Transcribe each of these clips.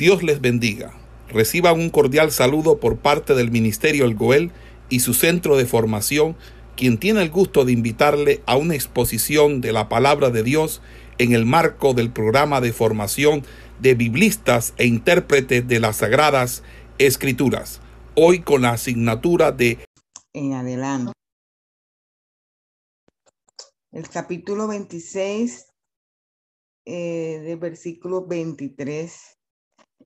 Dios les bendiga. Reciban un cordial saludo por parte del Ministerio El Goel y su centro de formación, quien tiene el gusto de invitarle a una exposición de la palabra de Dios en el marco del programa de formación de biblistas e intérpretes de las Sagradas Escrituras, hoy con la asignatura de En adelante. El capítulo 26 eh, del versículo 23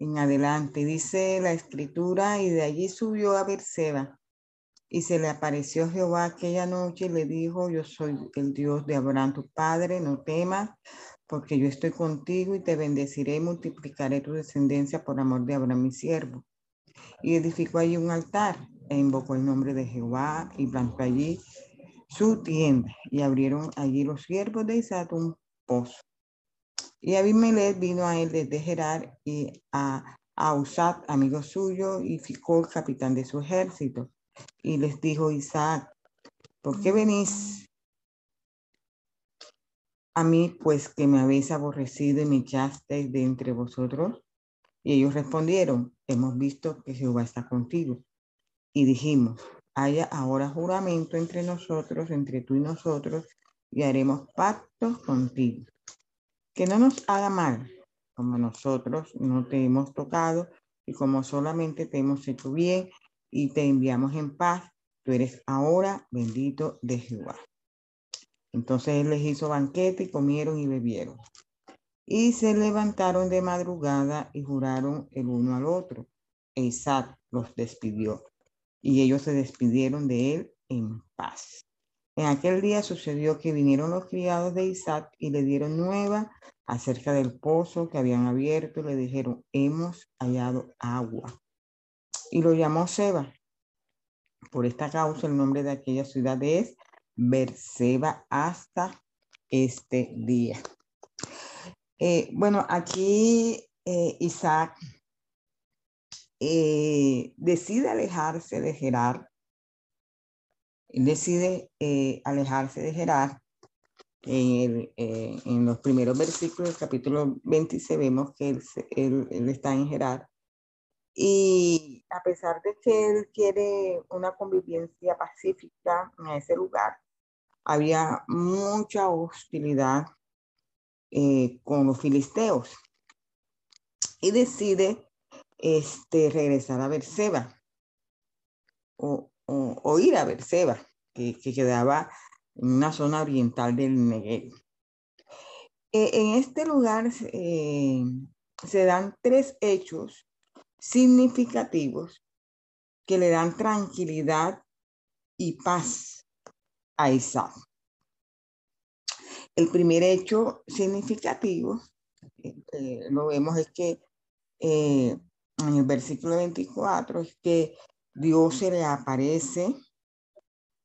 en adelante. Dice la escritura, y de allí subió a Berseba. Y se le apareció Jehová aquella noche y le dijo, yo soy el Dios de Abraham tu padre, no temas, porque yo estoy contigo y te bendeciré y multiplicaré tu descendencia por amor de Abraham mi siervo. Y edificó allí un altar e invocó el nombre de Jehová y plantó allí su tienda y abrieron allí los siervos de Isaac un pozo. Y Abimelech vino a él desde Gerar y a, a amigo suyo, y ficó el capitán de su ejército. Y les dijo Isaac, ¿por qué venís a mí, pues que me habéis aborrecido y me echasteis de entre vosotros? Y ellos respondieron, hemos visto que Jehová está contigo. Y dijimos, haya ahora juramento entre nosotros, entre tú y nosotros, y haremos pactos contigo que no nos haga mal, como nosotros no te hemos tocado y como solamente te hemos hecho bien y te enviamos en paz, tú eres ahora bendito de Jehová. Entonces él les hizo banquete y comieron y bebieron. Y se levantaron de madrugada y juraron el uno al otro. E Isaac los despidió. Y ellos se despidieron de él en paz. En aquel día sucedió que vinieron los criados de Isaac y le dieron nueva acerca del pozo que habían abierto y le dijeron, hemos hallado agua. Y lo llamó Seba. Por esta causa el nombre de aquella ciudad es Berseba hasta este día. Eh, bueno, aquí eh, Isaac eh, decide alejarse de Gerar decide eh, alejarse de Gerar. En, eh, en, los primeros versículos del capítulo 26 vemos que él, él, está en Gerar. Y a pesar de que él quiere una convivencia pacífica en ese lugar, había mucha hostilidad eh, con los filisteos. Y decide este, regresar a Berseba. O, o, ir a Berseba, que, que, quedaba en una zona oriental del Negev. E, en este lugar eh, se dan tres hechos significativos que le dan tranquilidad y paz a Isaac. El primer hecho significativo, eh, lo vemos es que eh, en el versículo 24, es que Dios se le aparece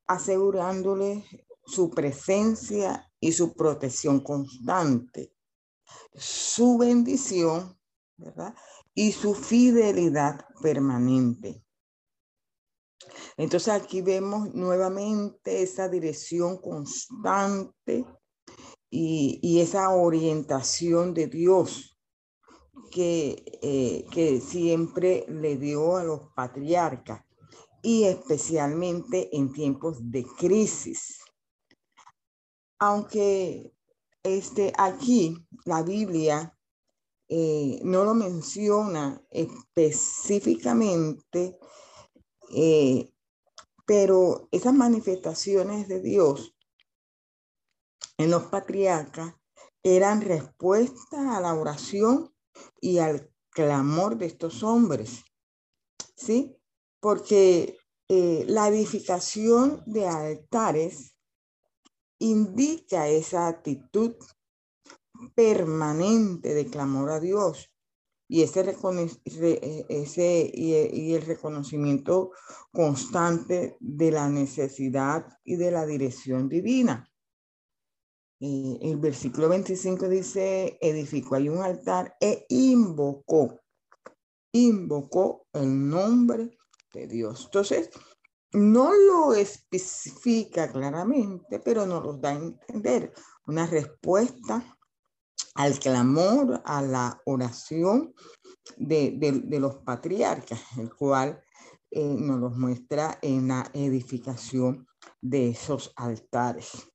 asegurándole su presencia y su protección constante, su bendición, ¿verdad? Y su fidelidad permanente. Entonces aquí vemos nuevamente esa dirección constante y, y esa orientación de Dios que, eh, que siempre le dio a los patriarcas y especialmente en tiempos de crisis. Aunque este, aquí la Biblia eh, no lo menciona específicamente, eh, pero esas manifestaciones de Dios en los patriarcas eran respuesta a la oración y al clamor de estos hombres, ¿sí? Porque eh, la edificación de altares indica esa actitud permanente de clamor a Dios y ese, ese y el reconocimiento constante de la necesidad y de la dirección divina. El versículo 25 dice, edificó ahí un altar e invocó, invocó el nombre de Dios. Entonces, no lo especifica claramente, pero nos lo da a entender una respuesta al clamor, a la oración de, los patriarcas, el cual eh, nos los muestra en la edificación de esos altares.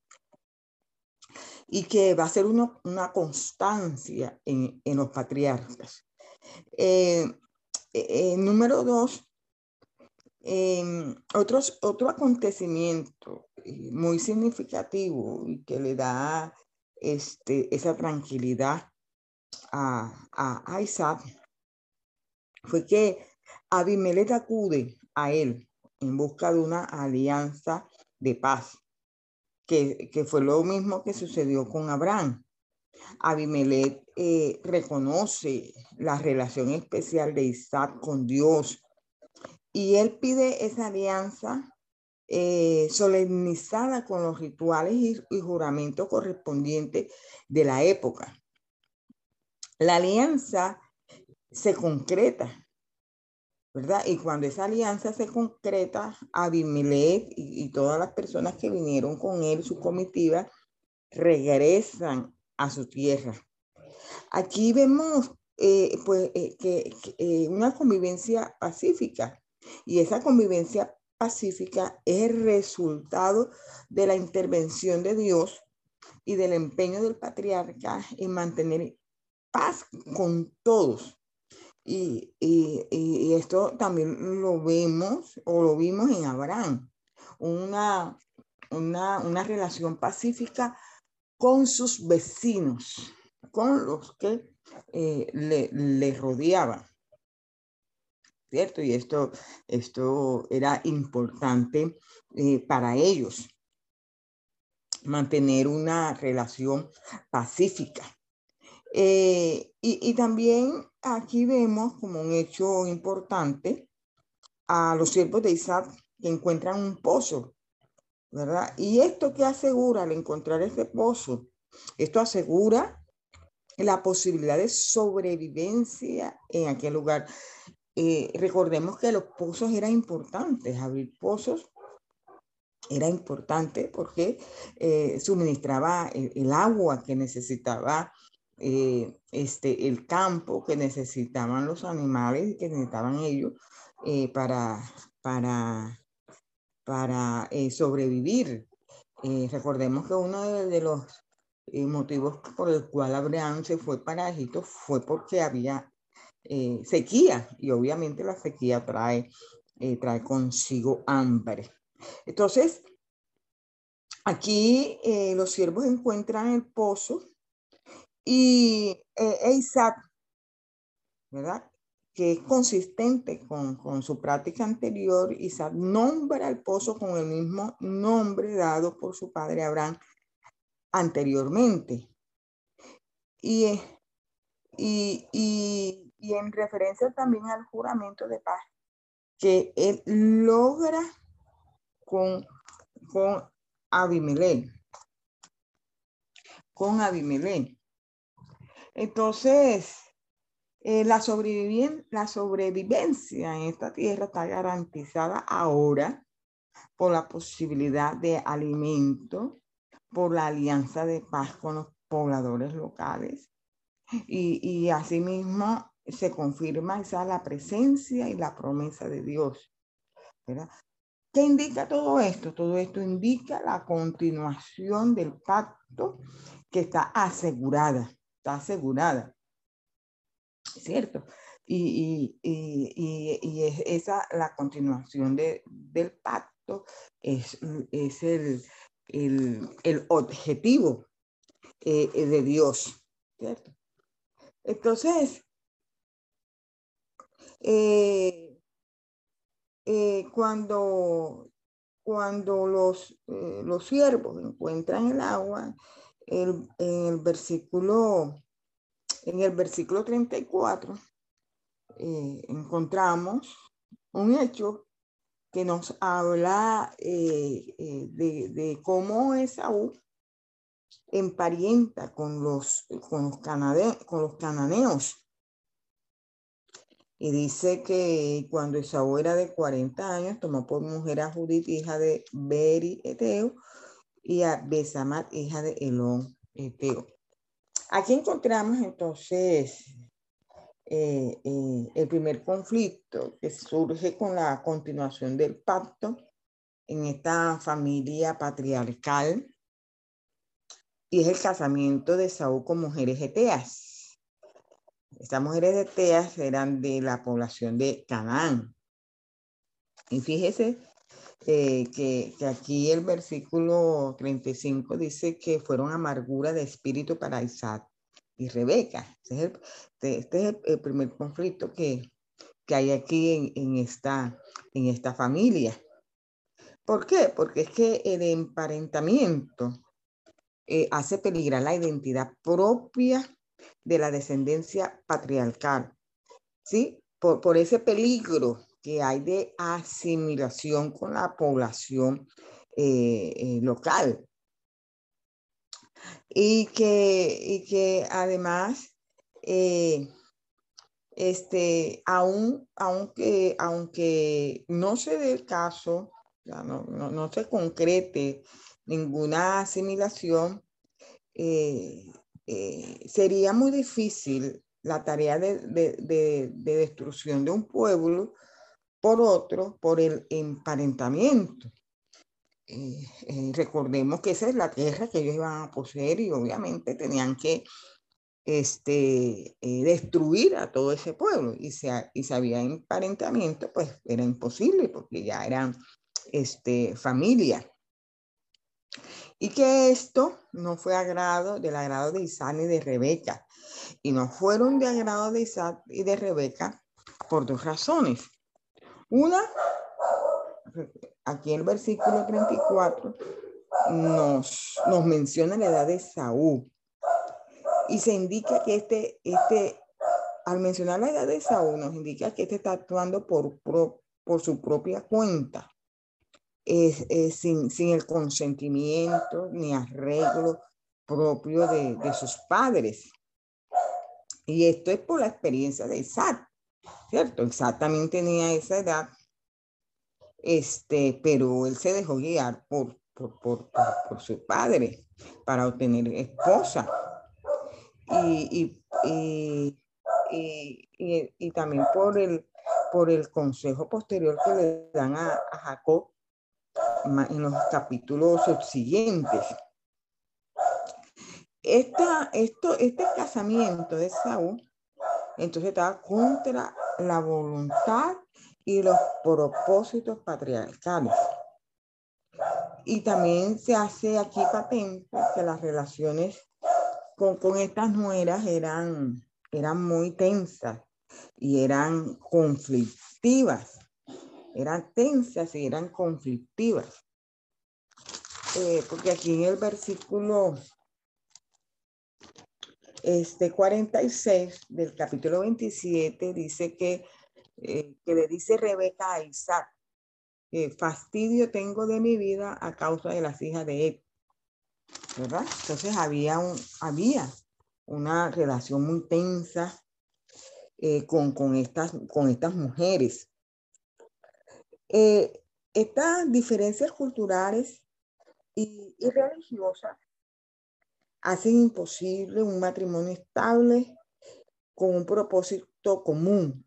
Y que va a ser una constancia en, los patriarcas. Eh, eh, número dos, otro acontecimiento muy significativo y que le da este, esa tranquilidad a, a, Isaac fue que Abimelech acude a él en busca de una alianza de paz, que, que fue lo mismo que sucedió con Abraham. Abimelech eh, reconoce la relación especial de Isaac con Dios y él pide esa alianza eh, solemnizada con los rituales y, y juramentos correspondientes de la época. La alianza se concreta, ¿verdad? Y cuando esa alianza se concreta, Abimelech y, todas las personas que vinieron con él, su comitiva, regresan a su tierra. Aquí vemos eh, pues, eh, que, eh, una convivencia pacífica y esa convivencia pacífica es el resultado de la intervención de Dios y del empeño del patriarca en mantener paz con todos. Y, esto también lo vemos o lo vimos en Abraham, una, una, relación pacífica con sus vecinos, con los que eh, le, rodeaban. ¿Cierto? Y esto, esto era importante eh, para ellos, mantener una relación pacífica. Eh, y, también aquí vemos como un hecho importante a los siervos de Isaac que encuentran un pozo, ¿verdad? Y esto que asegura al encontrar ese pozo, esto asegura la posibilidad de sobrevivencia en aquel lugar. Eh, recordemos que los pozos eran importantes, abrir pozos era importante porque eh, suministraba el, agua que necesitaba eh, este, el campo que necesitaban los animales que necesitaban ellos eh, para, para, para eh, sobrevivir. recordemos que uno de, los motivos por el cual Abraham se fue para Egipto fue porque había sequía y obviamente la sequía trae, trae consigo hambre. Entonces, aquí los siervos encuentran el pozo y eh, Isaac, ¿verdad? Que es consistente con, con, su práctica anterior, Isaac nombra el pozo con el mismo nombre dado por su padre Abraham anteriormente. Y, y, y, y en referencia también al juramento de paz que él logra con, con Abimelech. Con Abimelech. Entonces, eh, la, la sobrevivencia en esta tierra está garantizada ahora por la posibilidad de alimento, por la alianza de paz con los pobladores locales. Y, y asimismo se confirma esa la presencia y la promesa de Dios. ¿Qué indica todo esto? Todo esto indica la continuación del pacto que está asegurada está asegurada. ¿Cierto? Y, y, y, es esa la continuación de, del pacto, es, es el, el, el, objetivo eh, de Dios. ¿cierto? Entonces, eh, eh, cuando, cuando los, los siervos encuentran el agua, el, en el versículo, en el versículo 34, eh, encontramos un hecho que nos habla eh, eh, de, cómo Esaú emparienta con los, con los, con los cananeos. Y dice que cuando Esaú era de 40 años, tomó por mujer a Judith, hija de Beri Eteo, y a Besamat, hija de Elón Eteo. Aquí encontramos entonces eh, eh, el primer conflicto que surge con la continuación del pacto en esta familia patriarcal y es el casamiento de Saúl con mujeres eteas. Estas mujeres eteas eran de la población de Canaán. Y fíjese eh, que, aquí el versículo 35 dice que fueron amargura de espíritu para Isaac y Rebeca. Este es el, este, es el primer conflicto que, que hay aquí en, en, esta, en esta familia. ¿Por qué? Porque es que el emparentamiento eh, hace peligrar la identidad propia de la descendencia patriarcal, ¿sí? Por, por ese peligro que hay de asimilación con la población eh, eh, local. Y que, y que además, eh, este, aunque, aunque no se dé el caso, no, no, no se concrete ninguna asimilación, sería muy difícil la tarea de, de, de, de, destrucción de un pueblo por otro, por el emparentamiento. Eh, eh, recordemos que esa es la tierra que ellos iban a poseer y obviamente tenían que este, eh, destruir a todo ese pueblo y si, y si había emparentamiento, pues era imposible porque ya eran este, familia. Y que esto no fue agrado del agrado de Isaac ni de Rebeca. Y no fueron de agrado de Isaac y de Rebeca por dos razones. Una, aquí en el versículo 34 nos, nos menciona la edad de Saúl. Y se indica que este, este, al mencionar la edad de Saúl, nos indica que este está actuando por, por, su propia cuenta, es, es sin, sin, el consentimiento ni arreglo propio de, de sus padres. Y esto es por la experiencia de Isaac, ¿cierto? También tenía esa edad este, pero él se dejó guiar por, por, por, por su padre para obtener esposa. Y, y, y, y, también por el, por el consejo posterior que le dan a, a Jacob en los capítulos subsiguientes. Esta, esto, este casamiento de Saúl entonces estaba contra la voluntad y los propósitos patriarcales. Y también se hace aquí patente que las relaciones con, con estas nueras eran, eran muy tensas y eran conflictivas. Eran tensas y eran conflictivas. Eh, porque aquí en el versículo este 46 del capítulo 27 dice que eh, que le dice Rebeca a Isaac, eh, fastidio tengo de mi vida a causa de las hijas de él. Entonces había, un, había una relación muy tensa eh, con, con, estas, con estas mujeres. Eh, estas diferencias culturales y religiosas hacen imposible un matrimonio estable con un propósito común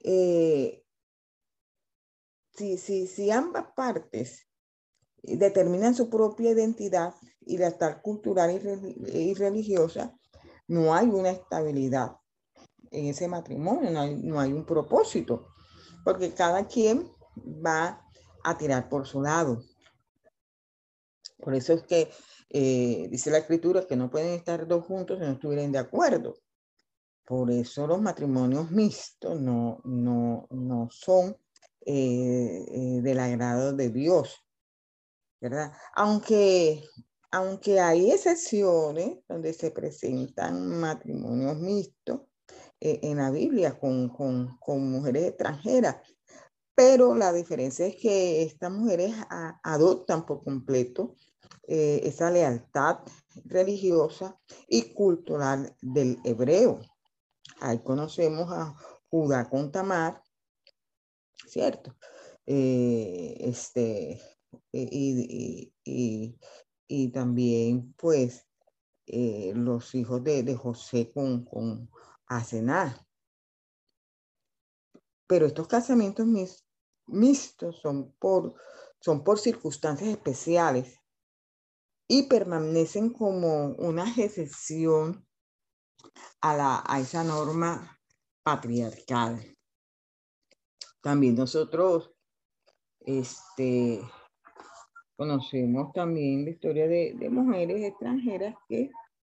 eh, si, si, si ambas partes determinan su propia identidad y la tal cultural y, religiosa, no hay una estabilidad en ese matrimonio, no hay, no hay un propósito, porque cada quien va a tirar por su lado. Por eso es que eh, dice la escritura que no pueden estar dos juntos si no estuvieran de acuerdo. Por eso los matrimonios mixtos no, no, no son eh, eh, del agrado de Dios, ¿verdad? Aunque, aunque hay excepciones donde se presentan matrimonios mixtos en la Biblia con, con, mujeres extranjeras, pero la diferencia es que estas mujeres adoptan por completo eh, esa lealtad religiosa y cultural del hebreo. Ahí conocemos a Judá con Tamar, ¿cierto? Eh, este, y, y, y, y, también, pues, eh, los hijos de, José con, con Asenar. Pero estos casamientos mixtos son por, son por circunstancias especiales y permanecen como una excepción a, la, a esa norma patriarcal. También nosotros este, conocemos también la historia de, mujeres extranjeras que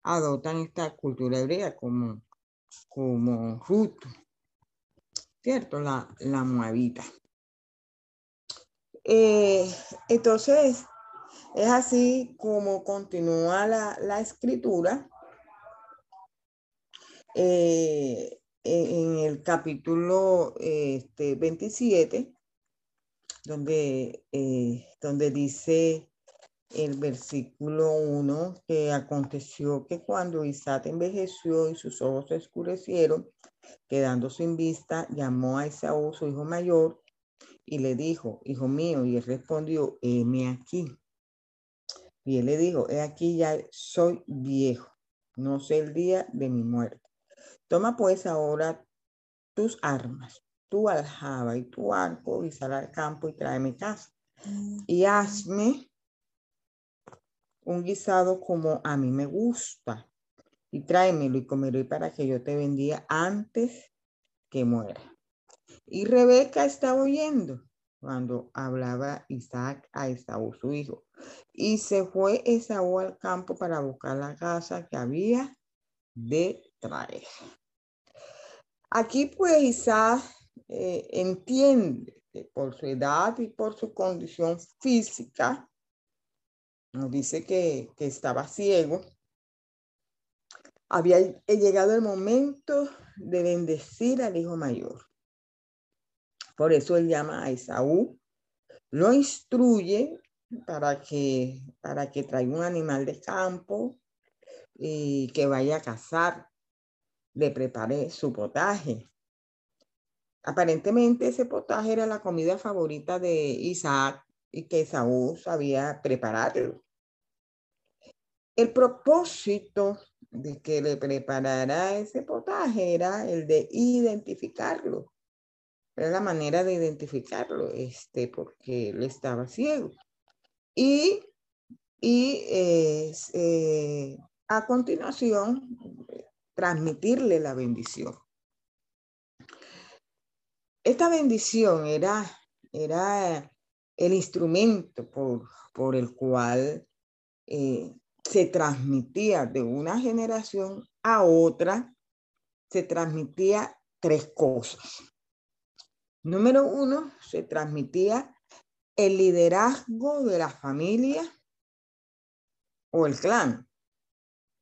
adoptan esta cultura hebrea como, como Ruth, ¿cierto? La, la moabita. Eh, entonces, es así como continúa la, la escritura eh, en el capítulo este, 27, donde, eh, donde dice el versículo 1 que aconteció que cuando Isaac envejeció y sus ojos se oscurecieron, quedando sin vista, llamó a Esaú, su hijo mayor, y le dijo, hijo mío, y él respondió, heme aquí. Y él le dijo, he aquí ya soy viejo, no sé el día de mi muerte. Toma pues ahora tus armas, tu aljaba y tu arco, y sal al campo y tráeme casa. Mm. Y hazme un guisado como a mí me gusta, y tráemelo y comeré para que yo te bendiga antes que muera. Y Rebeca estaba oyendo cuando hablaba Isaac a Esaú, su hijo. Y se fue Esaú al campo para buscar la casa que había de traer. Aquí pues Isaac eh, entiende que por su edad y por su condición física, nos dice que, que estaba ciego, había llegado el momento de bendecir al hijo mayor. Por eso él llama a Esaú, lo instruye para que, para que traiga un animal de campo y que vaya a cazar, le prepare su potaje. Aparentemente ese potaje era la comida favorita de Isaac y que Esaú sabía prepararlo. El propósito de que le preparara ese potaje era el de identificarlo. Era la manera de identificarlo, este, porque él estaba ciego. Y, y eh, a continuación, transmitirle la bendición. Esta bendición era, era el instrumento por, por el cual eh, se transmitía de una generación a otra, se transmitía tres cosas. Número uno, se transmitía el liderazgo de la familia o el clan.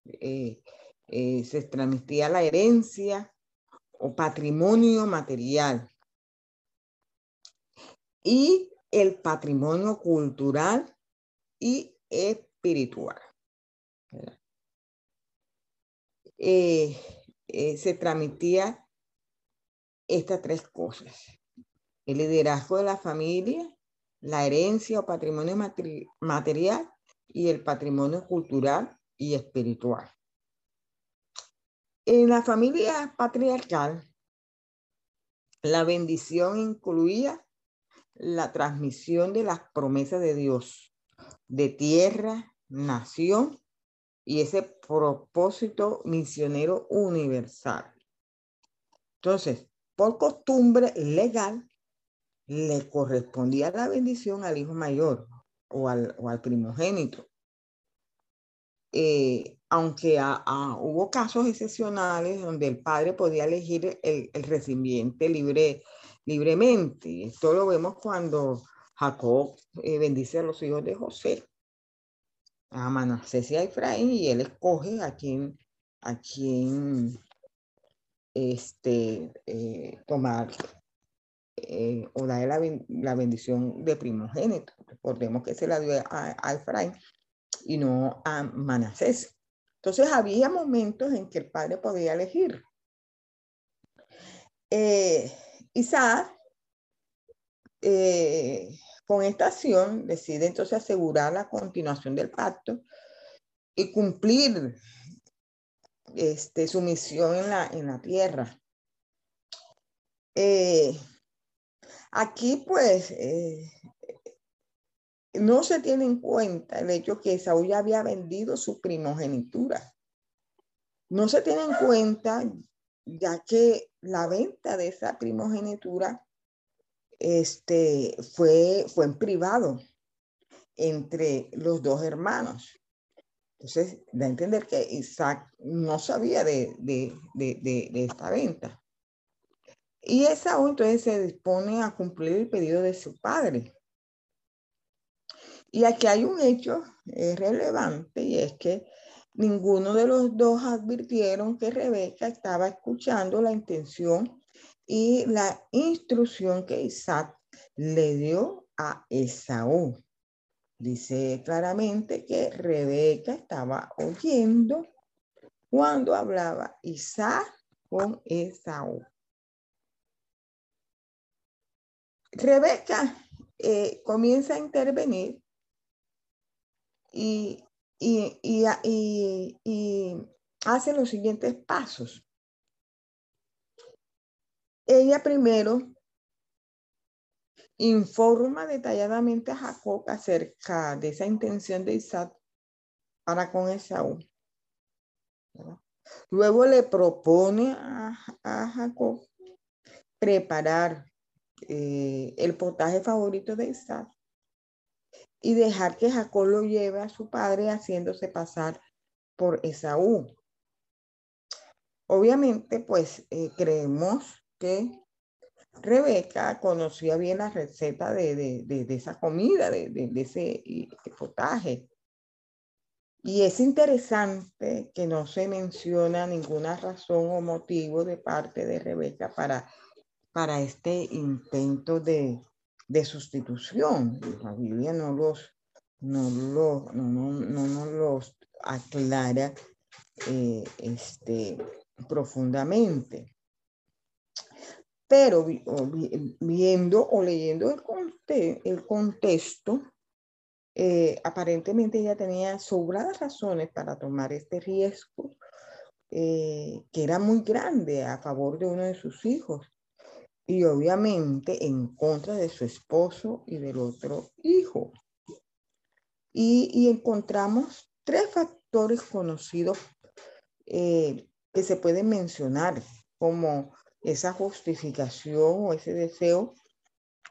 Eh, eh, se transmitía la herencia o patrimonio material. Y el patrimonio cultural y espiritual. Eh, se transmitía estas tres cosas. El liderazgo de la familia, la herencia o patrimonio material y el patrimonio cultural y espiritual. En la familia patriarcal, la bendición incluía la transmisión de las promesas de Dios, de tierra, nación y ese propósito misionero universal. Entonces, por costumbre legal, le correspondía la bendición al hijo mayor o al, primogénito. Eh, aunque hubo casos excepcionales donde el padre podía elegir el, el recipiente libre, libremente. Esto lo vemos cuando Jacob eh, bendice a los hijos de José a Manasés y a Efraín y él escoge a quien, a quien este, eh, tomar eh, o dar la, bendición de primogénito. Recordemos que se la dio a, a y no a Manasés. Entonces había momentos en que el padre podía elegir. Eh, Isaac, con esta acción decide entonces asegurar la continuación del pacto y cumplir este, su misión en la, en la tierra. Eh, aquí pues eh, no se tiene en cuenta el hecho que Saúl ya había vendido su primogenitura. No se tiene en cuenta ya que la venta de esa primogenitura este, fue, fue en privado entre los dos hermanos. Entonces, da a entender que Isaac no sabía de, esta venta. Y Esaú entonces se dispone a cumplir el pedido de su padre. Y aquí hay un hecho relevante y es que ninguno de los dos advirtieron que Rebeca estaba escuchando la intención y la instrucción que Isaac le dio a Esaú. Dice claramente que Rebeca estaba oyendo cuando hablaba Isaac con Esaú. Rebeca eh, comienza a intervenir y, y, hace los siguientes pasos. Ella primero informa detalladamente a Jacob acerca de esa intención de Isaac para con Esaú. Luego le propone a, Jacob preparar eh, el potaje favorito de Isaac y dejar que Jacob lo lleve a su padre haciéndose pasar por Esaú. Obviamente, pues eh, creemos que Rebeca conocía bien la receta de, esa comida, de, ese potaje. Y es interesante que no se menciona ninguna razón o motivo de parte de Rebeca para, para este intento de, sustitución. La Biblia no los, no, lo, no, los aclara eh, este, profundamente pero viendo o leyendo el, contexto, eh, aparentemente ella tenía sobradas razones para tomar este riesgo, eh, que era muy grande a favor de uno de sus hijos y obviamente en contra de su esposo y del otro hijo. Y, encontramos tres factores conocidos eh, que se pueden mencionar como esa justificación o ese deseo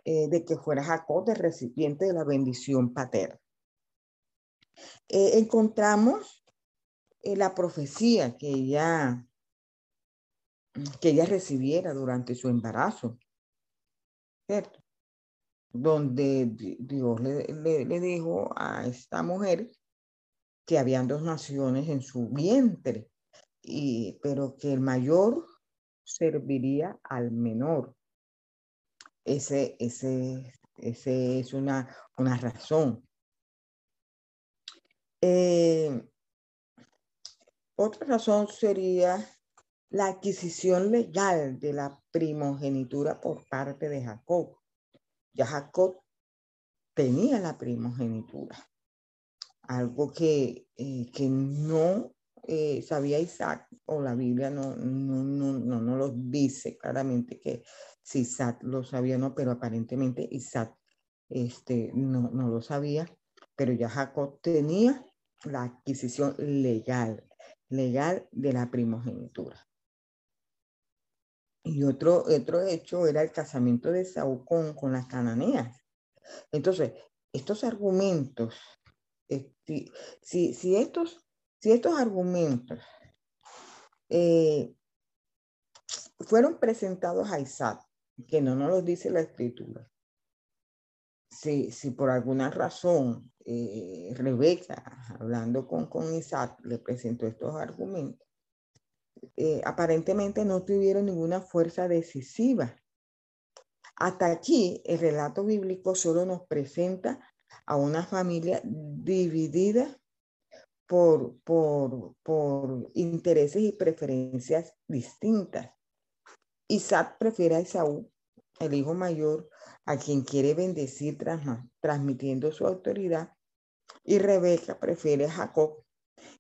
eh, de que fuera Jacob el recipiente de la bendición paterna. Eh, encontramos la profecía que ella, que ella recibiera durante su embarazo, ¿cierto? Donde Dios le, le dijo a esta mujer que habían dos naciones en su vientre, y, pero que el mayor serviría al menor. Ese, ese, ese es una, una razón. Eh, otra razón sería la adquisición legal de la primogenitura por parte de Jacob. Ya Jacob tenía la primogenitura, algo que, eh, que no eh, sabía Isaac, o la Biblia no, no, no, no, lo dice claramente que si Isaac lo sabía o no, pero aparentemente Isaac este, no, no lo sabía, pero ya Jacob tenía la adquisición legal, legal de la primogenitura. Y otro, otro hecho era el casamiento de Saúl con, las cananeas. Entonces, estos argumentos, eh, si, si estos si estos argumentos eh, fueron presentados a Isaac, que no nos lo dice la escritura, si, si por alguna razón eh, Rebeca, hablando con, con Isaac, le presentó estos argumentos, eh, aparentemente no tuvieron ninguna fuerza decisiva. Hasta aquí el relato bíblico solo nos presenta a una familia dividida por, por, por intereses y preferencias distintas. Isaac prefiere a Esaú, el hijo mayor, a quien quiere bendecir transmitiendo su autoridad, y Rebeca prefiere a Jacob,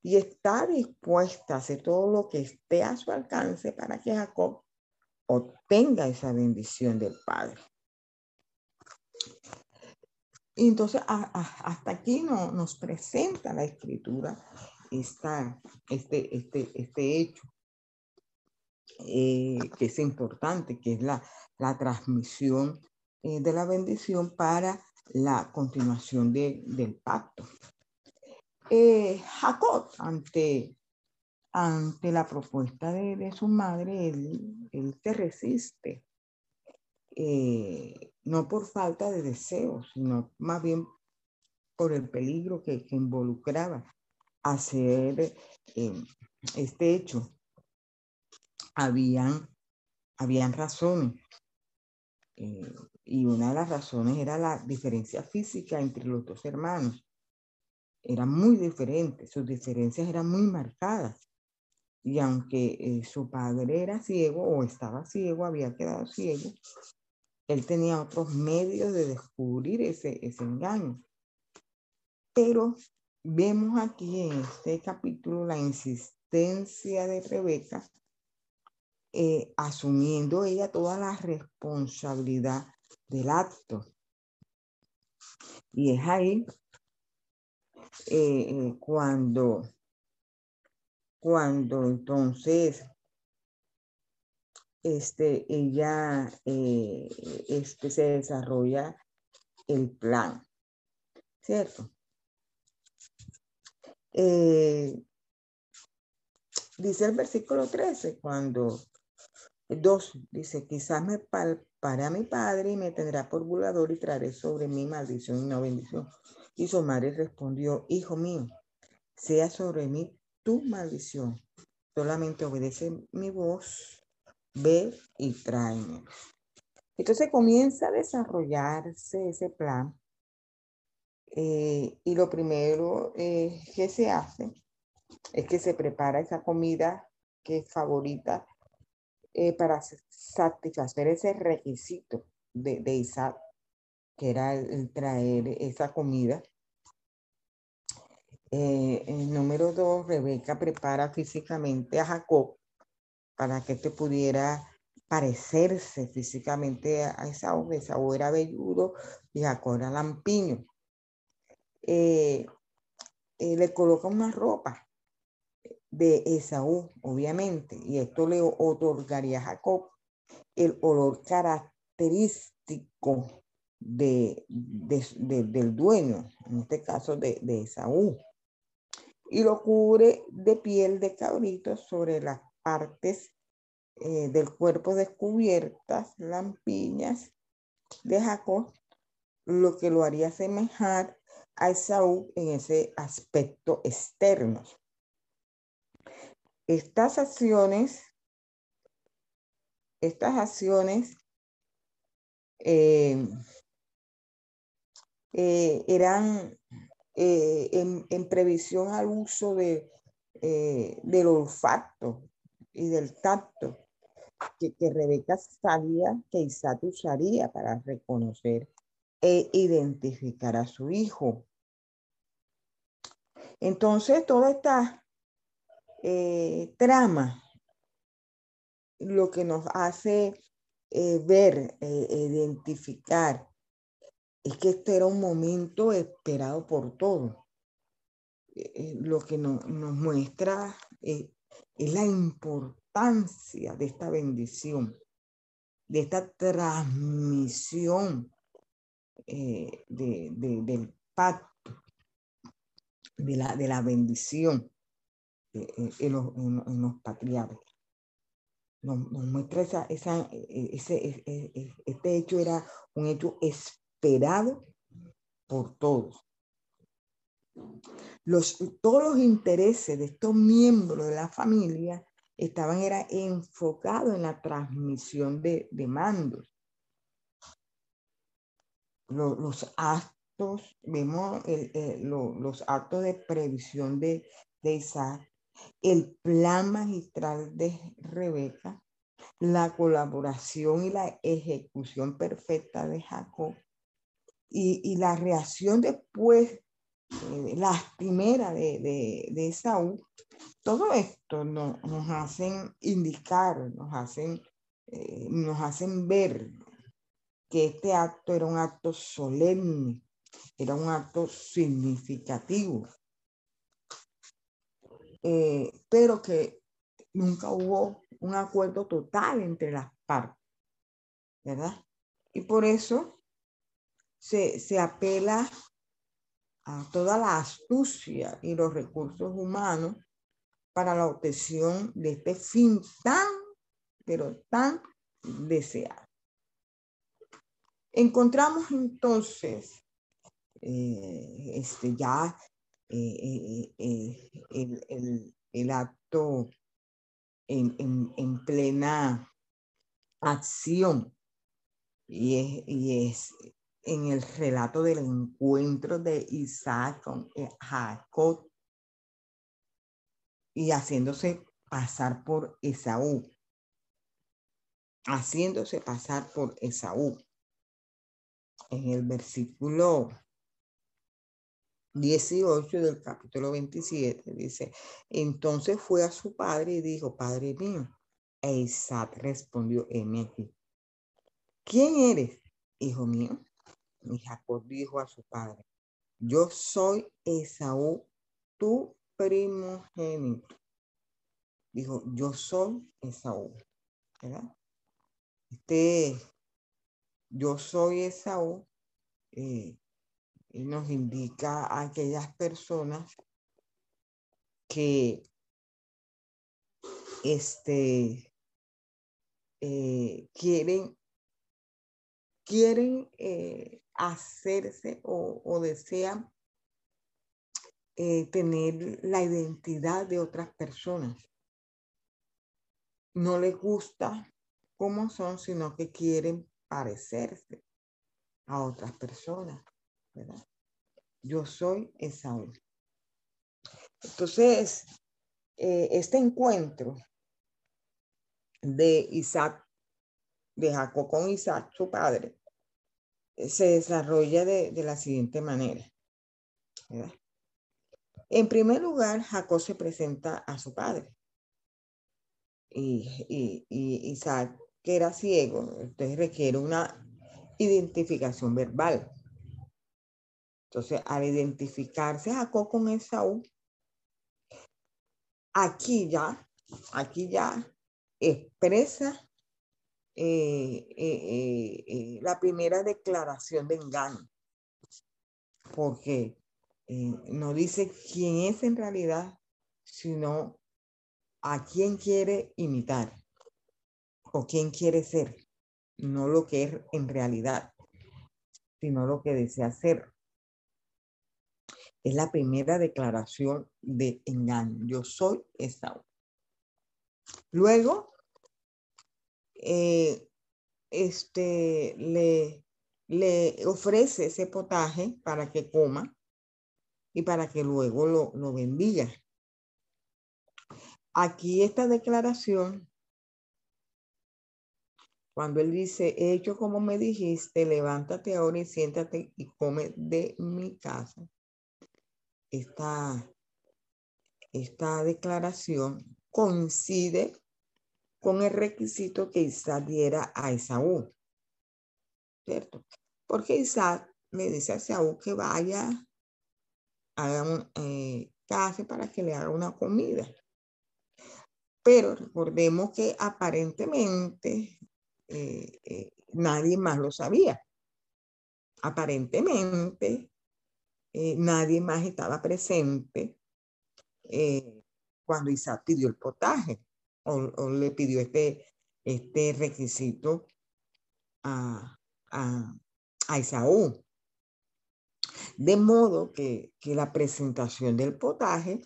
y está dispuesta a hacer todo lo que esté a su alcance para que Jacob obtenga esa bendición del Padre. Y entonces hasta aquí no, nos presenta la escritura este, este, este hecho eh, que es importante, que es la, la transmisión eh, de la bendición para la continuación de, del pacto. Eh, Jacob, ante, ante la propuesta de, de su madre, él, él se resiste. Eh, no por falta de deseo, sino más bien por el peligro que, que involucraba hacer eh, este hecho. Habían, habían razones. Y una de las razones era la diferencia física entre los dos hermanos. Era muy diferente, sus diferencias eran muy marcadas. Y aunque eh, su padre era ciego o estaba ciego, había quedado ciego, él tenía otros medios de descubrir ese, ese engaño. Pero vemos aquí en este capítulo la insistencia de Rebeca, eh, asumiendo ella toda la responsabilidad del acto. Y es ahí eh, cuando, cuando entonces este, ella eh, este, se desarrolla el plan, ¿cierto? Eh, dice el versículo 13, cuando dos, dice, quizás me palparé a mi padre y me tendrá por burlador y traeré sobre mí maldición y no bendición. Y su madre respondió, hijo mío, sea sobre mí tu maldición. Solamente obedece mi voz ve y tráeme. Entonces comienza a desarrollarse ese plan eh, y lo primero eh, que se hace es que se prepara esa comida que es favorita eh, para satisfacer ese requisito de, de Isaac, que era el, traer esa comida. El número dos, Rebeca prepara físicamente a Jacob para que te pudiera parecerse físicamente a Esaú. Esaú era velludo y Jacob era lampiño. Eh, eh, le coloca una ropa de Esaú, obviamente, y esto le otorgaría a Jacob el olor característico de, del dueño, en este caso de Esaú, y lo cubre de piel de cabrito sobre las partes eh, del cuerpo descubiertas, lampiñas de Jacob, lo que lo haría semejar a Esaú en ese aspecto externo. Estas acciones, estas acciones eh, eh, eran en, en, previsión al uso de, del olfato y del tacto que, Rebeca sabía que Isaac usaría para reconocer e identificar a su hijo. Entonces, toda esta eh, trama lo que nos hace eh, ver, e identificar, es que este era un momento esperado por todos. lo que nos muestra es la importancia de esta bendición, de esta transmisión eh, del pacto, de la, de la bendición eh, eh, en, los, en, patriarcas. Nos, muestra esa, esa, ese, este hecho era un hecho esperado por todos. Los, todos los intereses de estos miembros de la familia estaban enfocados en la transmisión de, de mandos. Los, los, actos, vemos los actos de previsión de, de Isaac, el plan magistral de Rebeca, la colaboración y la ejecución perfecta de Jacob y, la reacción después eh, lastimera de, de, de Saúl, todo esto no, nos hacen indicar, nos hacen, eh, nos hacen ver que este acto era un acto solemne, era un acto significativo, eh, pero que nunca hubo un acuerdo total entre las partes, ¿verdad? Y por eso se, se apela a toda la astucia y los recursos humanos para la obtención de este fin tan, pero tan deseado. Encontramos entonces eh, este, ya eh, eh, el, el, acto en, en, en, plena acción y es, y es en el relato del encuentro de Isaac con Jacob y haciéndose pasar por Esaú. Haciéndose pasar por Esaú. En el versículo 18 del capítulo 27 dice, entonces fue a su padre y dijo, Padre mío. E Isaac respondió. ¿Quién eres, hijo mío? Y Jacob dijo a su padre, yo soy Esaú, tu primogénito. Dijo, yo soy Esaú. ¿verdad? Este, yo soy Esaú, eh, nos indica a aquellas personas que este, eh, quieren, quieren eh, hacerse o, o desean eh, tener la identidad de otras personas. No les gusta cómo son, sino que quieren parecerse a otras personas. Yo soy Esaú. Entonces, eh, este encuentro de Isaac, de Jacob con Isaac, su padre, se desarrolla de, de la siguiente manera. En primer lugar, Jacob se presenta a su padre. Y, y, y Isaac, que era ciego, entonces requiere una identificación verbal. Entonces, al identificarse Jacob con Esaú, aquí ya, aquí ya expresa eh, eh, eh, la primera declaración de engaño. Porque no dice quién es en realidad, sino a quién quiere imitar o quién quiere ser, no lo que es en realidad, sino lo que desea ser. Es la primera declaración de engaño. Yo soy Esaú. Luego, eh, este, le, le ofrece ese potaje para que coma y para que luego lo, lo bendiga. Aquí esta declaración, cuando él dice, he hecho como me dijiste, levántate ahora y siéntate y come de mi casa. Esta, esta declaración coincide con el requisito que Isaac diera a Esaú. ¿Cierto? Porque Isaac le dice a Esaú que vaya un, eh, para que le haga una comida. Pero recordemos que aparentemente eh, eh, nadie más lo sabía. Aparentemente nadie más estaba presente cuando Isaac pidió el potaje o, le pidió este, este requisito a, a, a Isaú. De modo que, que la presentación del potaje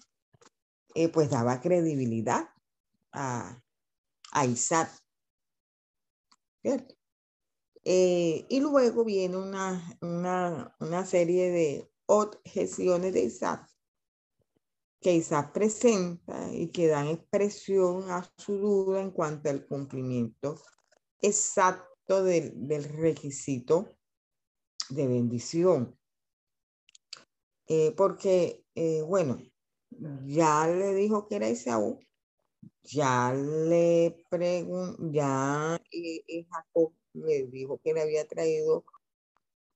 eh, pues daba credibilidad a, a Isaac. Eh, y luego viene una, una, una serie de objeciones de Isaac que Isaac presenta y que dan expresión a su duda en cuanto al cumplimiento exacto del, requisito de bendición. eh, porque, eh, bueno, ya le dijo que era Esaú, ya le preguntó, ya Jacob le dijo que le había traído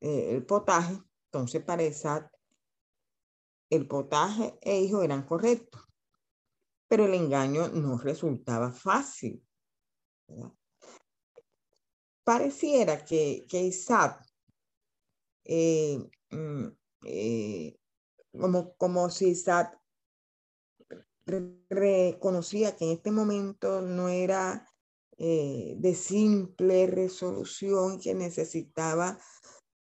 el potaje, entonces para Isaac el potaje e hijo eran correctos, pero el engaño no resultaba fácil. Pareciera que, que Isaac, eh, mm, eh, como, como si Isaac reconocía que en este momento no era eh, de simple resolución, que necesitaba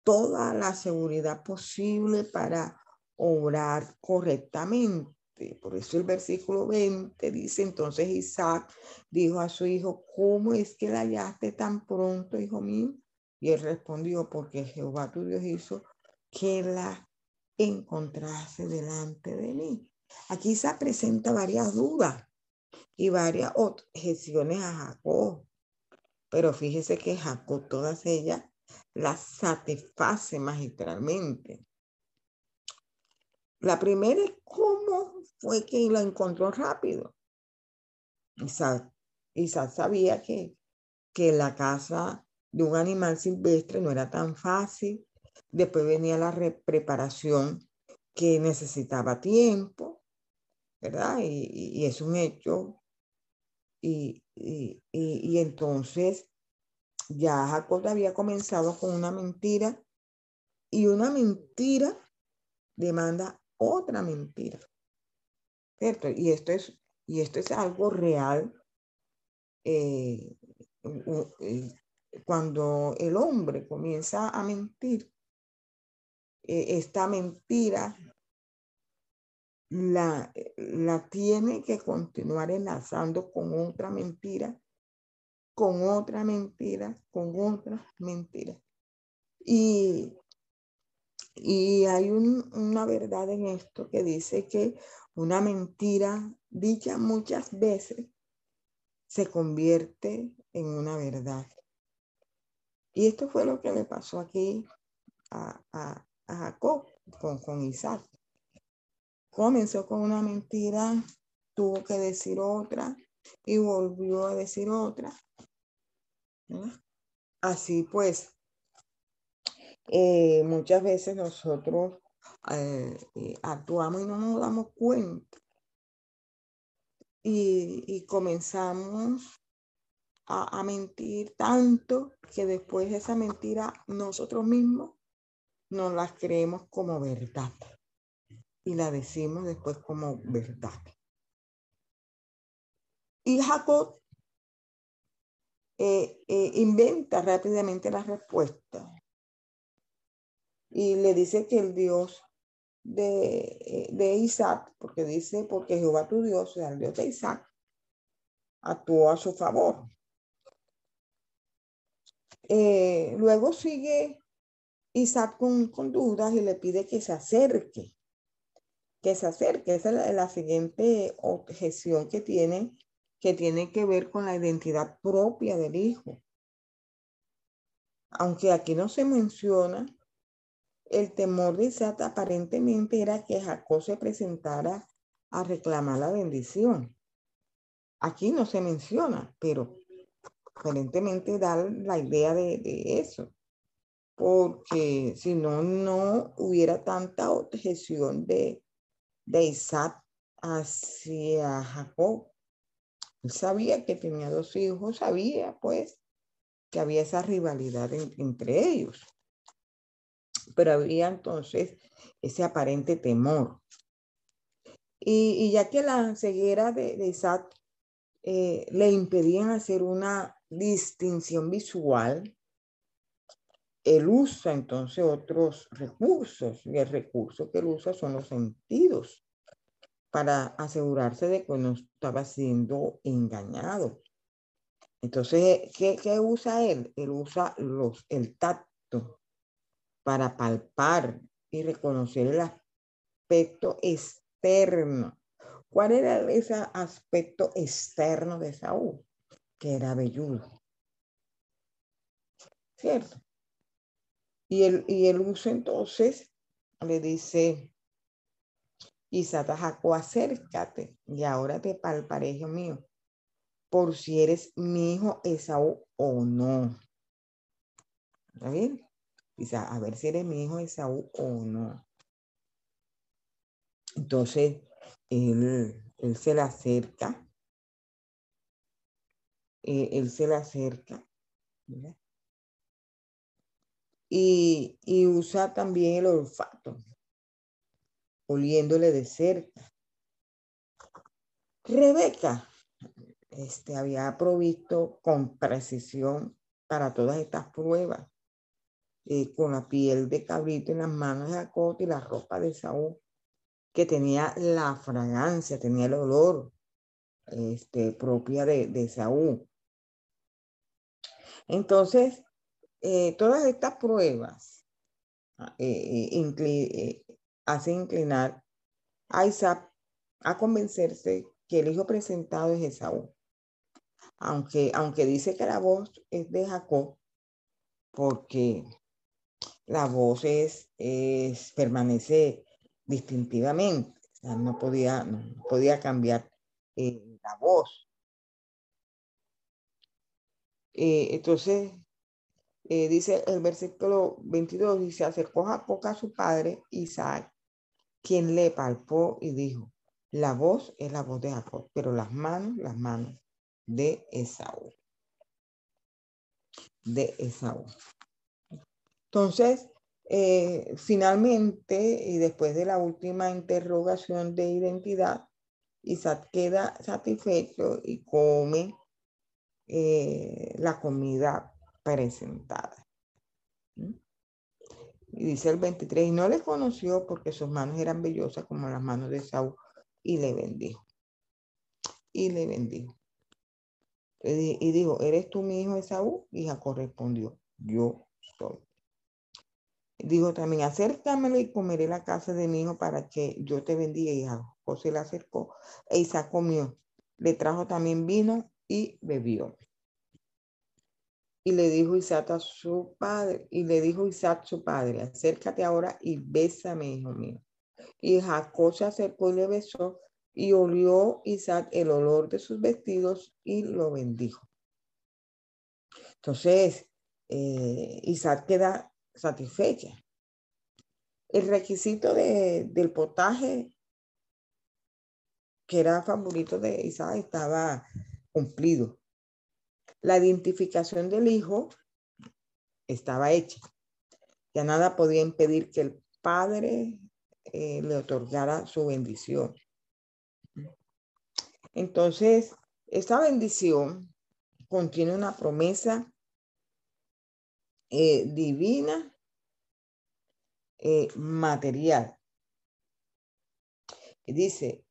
toda la seguridad posible para obrar correctamente. Por eso el versículo 20 dice, entonces Isaac dijo a su hijo, ¿cómo es que la hallaste tan pronto, hijo mío? Y él respondió, porque Jehová tu Dios hizo que la encontrase delante de mí. Aquí se presenta varias dudas y varias objeciones a Jacob. Pero fíjese que Jacob todas ellas las satisface magistralmente. La primera es cómo fue que la encontró rápido. Isaac, sabía que, que la caza de un animal silvestre no era tan fácil. Después venía la preparación que necesitaba tiempo, ¿verdad? Y, es un hecho. Y, y, y, entonces ya Jacob había comenzado con una mentira y una mentira demanda otra mentira. ¿Cierto? Y esto es, y esto es algo real. Eh, eh, cuando el hombre comienza a mentir, eh, esta mentira la, la tiene que continuar enlazando con otra mentira, con otra mentira, con otra mentira. Y y hay una verdad en esto que dice que una mentira dicha muchas veces se convierte en una verdad. Y esto fue lo que le pasó aquí a, a, Jacob con, con Isaac. Comenzó con una mentira, tuvo que decir otra y volvió a decir otra. Así pues, eh, muchas veces nosotros eh, eh, actuamos y no nos damos cuenta. Y, comenzamos a, mentir tanto que después esa mentira nosotros mismos nos la creemos como verdad y la decimos después como verdad. Y Jacob inventa rápidamente la respuesta y le dice que el Dios de, de Isaac, porque dice, porque Jehová tu Dios, o sea, el Dios de Isaac, actuó a su favor. Eh, luego sigue Isaac con, con, dudas y le pide que se acerque, que se acerque. Esa es la, siguiente objeción que tiene, que tiene que ver con la identidad propia del hijo. Aunque aquí no se menciona el temor de Isaac aparentemente era que Jacob se presentara a reclamar la bendición. Aquí no se menciona, pero aparentemente da la idea de, eso. Porque si no, no hubiera tanta objeción de, de Isaac hacia Jacob. Él sabía que tenía dos hijos, sabía pues que había esa rivalidad entre ellos pero había entonces ese aparente temor. Y, ya que la ceguera de, Isaac eh, le impedían hacer una distinción visual, él usa entonces otros recursos y el recurso que él usa son los sentidos para asegurarse de que no estaba siendo engañado. Entonces, ¿qué, qué usa él? Él usa los, el tacto, para palpar y reconocer el aspecto externo. ¿Cuál era ese aspecto externo de Saúl? Que era velludo. ¿Cierto? Y el, y el uso entonces le dice, Y Jacob, acércate y ahora te palparé, hijo mío, por si eres mi hijo Esaú o no. ¿Está bien? Dice, a ver si eres mi hijo Esaú o no. Entonces, él, él se le acerca. Eh, él se le acerca. Y, y usa también el olfato oliéndole de cerca. Rebeca este, había provisto con precisión para todas estas pruebas, eh, con la piel de cabrito en las manos de Jacob y la ropa de Saúl, que tenía la fragancia, tenía el olor este, propia de, Saúl. Entonces, eh, todas estas pruebas eh, hace inclinar a Isaac a convencerse que el hijo presentado es Esaú. Aunque, aunque dice que la voz es de Jacob, porque la voz es, permanece distintivamente, no podía, no podía cambiar eh, la voz. Eh, entonces, eh, dice el versículo 22, dice, se acercó Jacob a su padre Isaac quien le palpó y dijo, la voz es la voz de Jacob, pero las manos, las manos de Esaú. De Esaú. Entonces, eh, finalmente, y después de la última interrogación de identidad, Isaac queda satisfecho y come eh, la comida presentada. ¿Mm? Y dice el 23, y no le conoció porque sus manos eran vellosas como las manos de Saúl, y le bendijo. Y le bendijo. Y dijo, ¿eres tú mi hijo Esaú? Y Jacob respondió, yo soy. Dijo también, acércamelo y comeré la casa de mi hijo para que yo te bendiga. Y Jacob se le acercó e Isaac comió. Le trajo también vino y bebió. Y le dijo Isaac a su padre, y le dijo Isaac su padre, acércate ahora y bésame, hijo mío. Y Jacob se acercó y le besó, y olió Isaac el olor de sus vestidos y lo bendijo. Entonces, eh, Isaac queda satisfecha. El requisito del potaje, que era favorito de Isaac, estaba cumplido la identificación del hijo estaba hecha. Ya nada podía impedir que el padre eh, le otorgara su bendición. Entonces, esta bendición contiene una promesa eh, divina eh, material. Dice,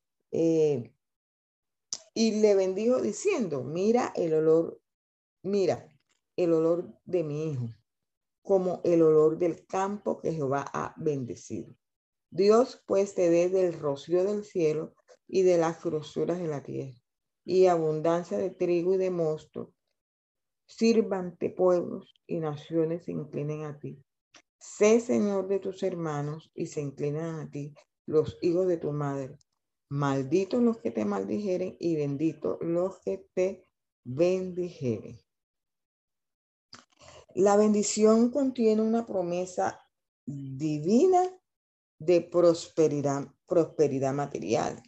y le bendijo diciendo, mira el olor mira, el olor de mi hijo, como el olor del campo que Jehová ha bendecido. Dios pues te dé del rocío del cielo y de las grosuras de la tierra, y abundancia de trigo y de mosto. Sírvante pueblos y naciones se inclinen a ti. Sé Señor de tus hermanos y se inclinan a ti los hijos de tu madre. Malditos los que te maldijeren y benditos los que te bendijeren. La bendición contiene una promesa divina de prosperidad, prosperidad material.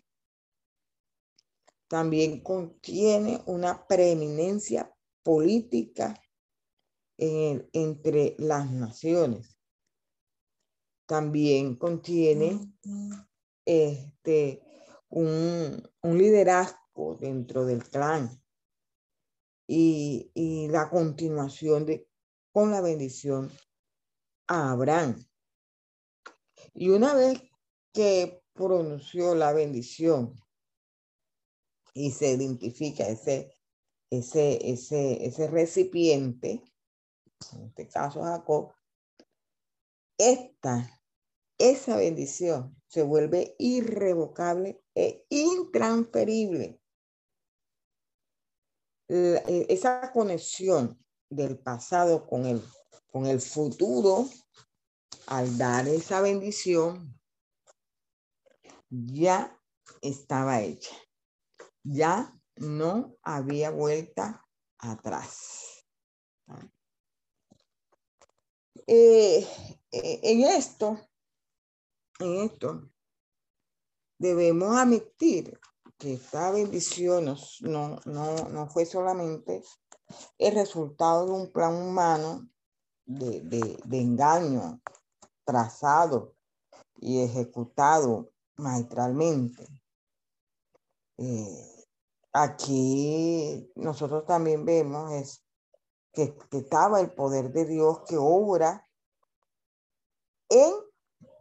También contiene una preeminencia política entre las naciones. También contiene este, un, liderazgo dentro del clan y, y la continuación de con la bendición a Abraham. Y una vez que pronunció la bendición y se identifica ese, ese, ese, ese recipiente, en este caso Jacob, esta, esa bendición se vuelve irrevocable e intransferible. E, esa conexión del pasado con el, con el futuro, al dar esa bendición, ya estaba hecha. Ya no había vuelta atrás. Eh, eh, en esto, en esto, debemos admitir que esta bendición no, no, no fue solamente el resultado de un plan humano de, de engaño trazado y ejecutado maestralmente. Eh, aquí nosotros también vemos es que, estaba el poder de Dios que obra en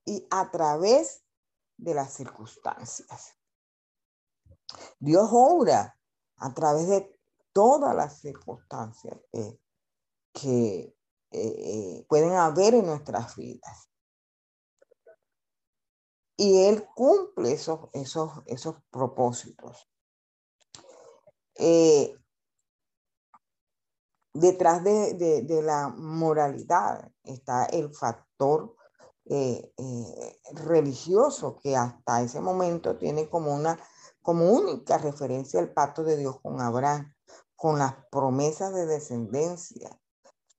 y a través de las circunstancias. Dios obra a través de todas las circunstancias que eh, pueden haber en nuestras vidas y Él cumple esos, esos, esos propósitos. Eh, detrás de, la moralidad está el factor eh, eh, religioso que hasta ese momento tiene como una como única referencia el pacto de Dios con Abraham, con las promesas de descendencia,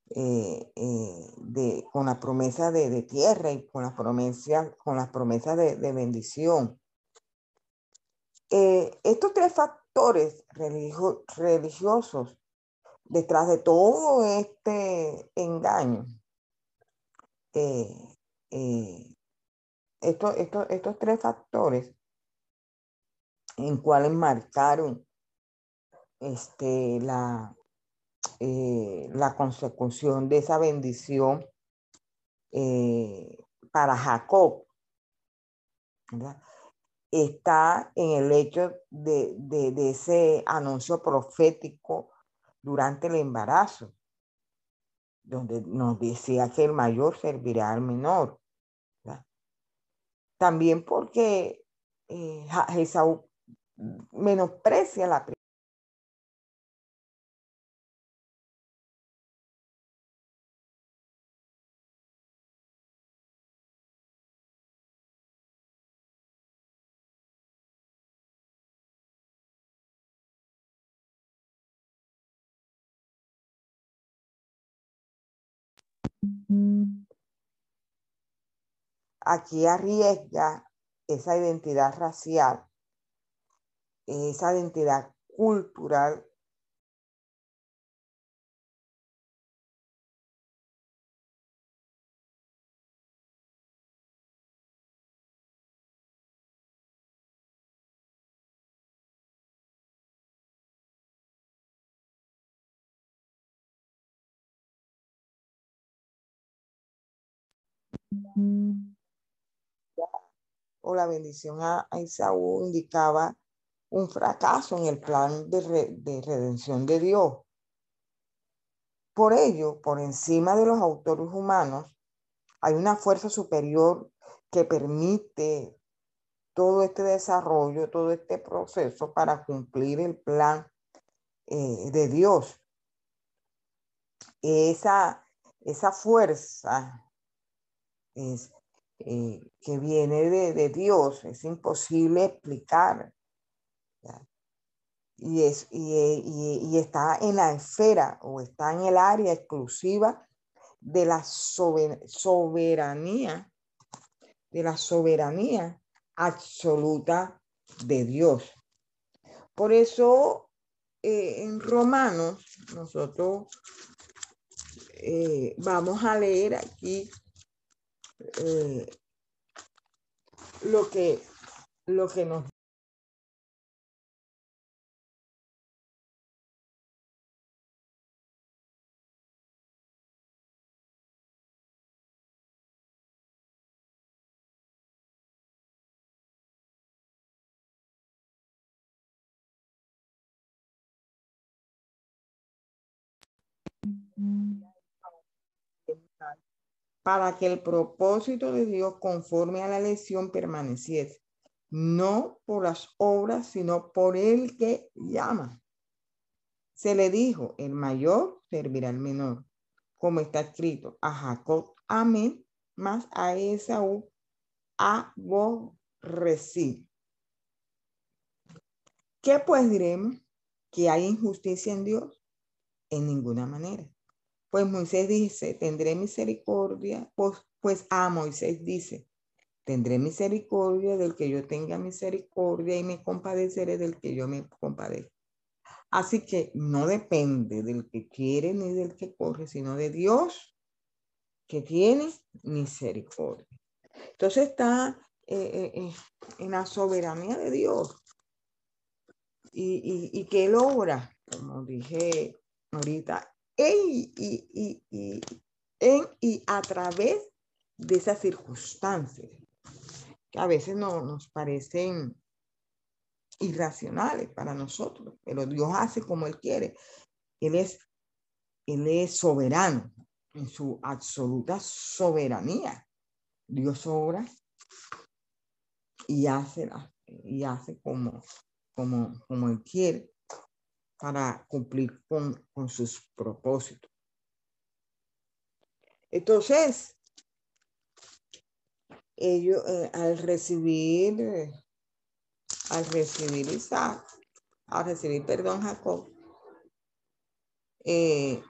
de, con la promesa de, tierra y con las promesas, con las promesas de, bendición. Estos tres factores religiosos detrás de todo este engaño, estos, estos tres factores en cuales marcaron este, la, eh, la consecución de esa bendición eh, para Jacob. Está en el hecho de, ese anuncio profético durante el embarazo, donde nos decía que el mayor servirá al menor. También porque eh, Esaú menosprecia la Aquí arriesga esa identidad racial, esa identidad cultural o la bendición a, Isaú indicaba un fracaso en el plan de, de redención de Dios. Por ello, por encima de los autores humanos, hay una fuerza superior que permite todo este desarrollo, todo este proceso para cumplir el plan eh, de Dios. Esa, esa fuerza es, eh, que viene de, Dios, es imposible explicar. Y, es, y, está en la esfera o está en el área exclusiva de la soberanía, de la soberanía absoluta de Dios. Por eso eh, en Romanos nosotros eh, vamos a leer aquí eh, lo que lo que nos para que el propósito de Dios conforme a la elección permaneciese, no por las obras, sino por el que llama. Se le dijo, el mayor servirá al menor, como está escrito, a Jacob amén, más a Esaú recibe. ¿Qué pues diremos? ¿Que hay injusticia en Dios? En ninguna manera. Pues Moisés dice, tendré misericordia, pues, pues a Moisés dice, tendré misericordia del que yo tenga misericordia y me compadeceré del que yo me compadezca. Así que no depende del que quiere ni del que corre, sino de Dios que tiene misericordia. Entonces está eh, eh, eh, en la soberanía de Dios y, y, que logra, como dije ahorita, en y, y, en y a través de esas circunstancias que a veces no, nos parecen irracionales para nosotros, pero Dios hace como Él quiere. Él es, él es soberano en su absoluta soberanía. Dios obra y hace, y hace como, como, como Él quiere para cumplir con, sus propósitos. Entonces, ellos eh, al recibir, al recibir Isaac, al recibir, perdón, Jacob, eh,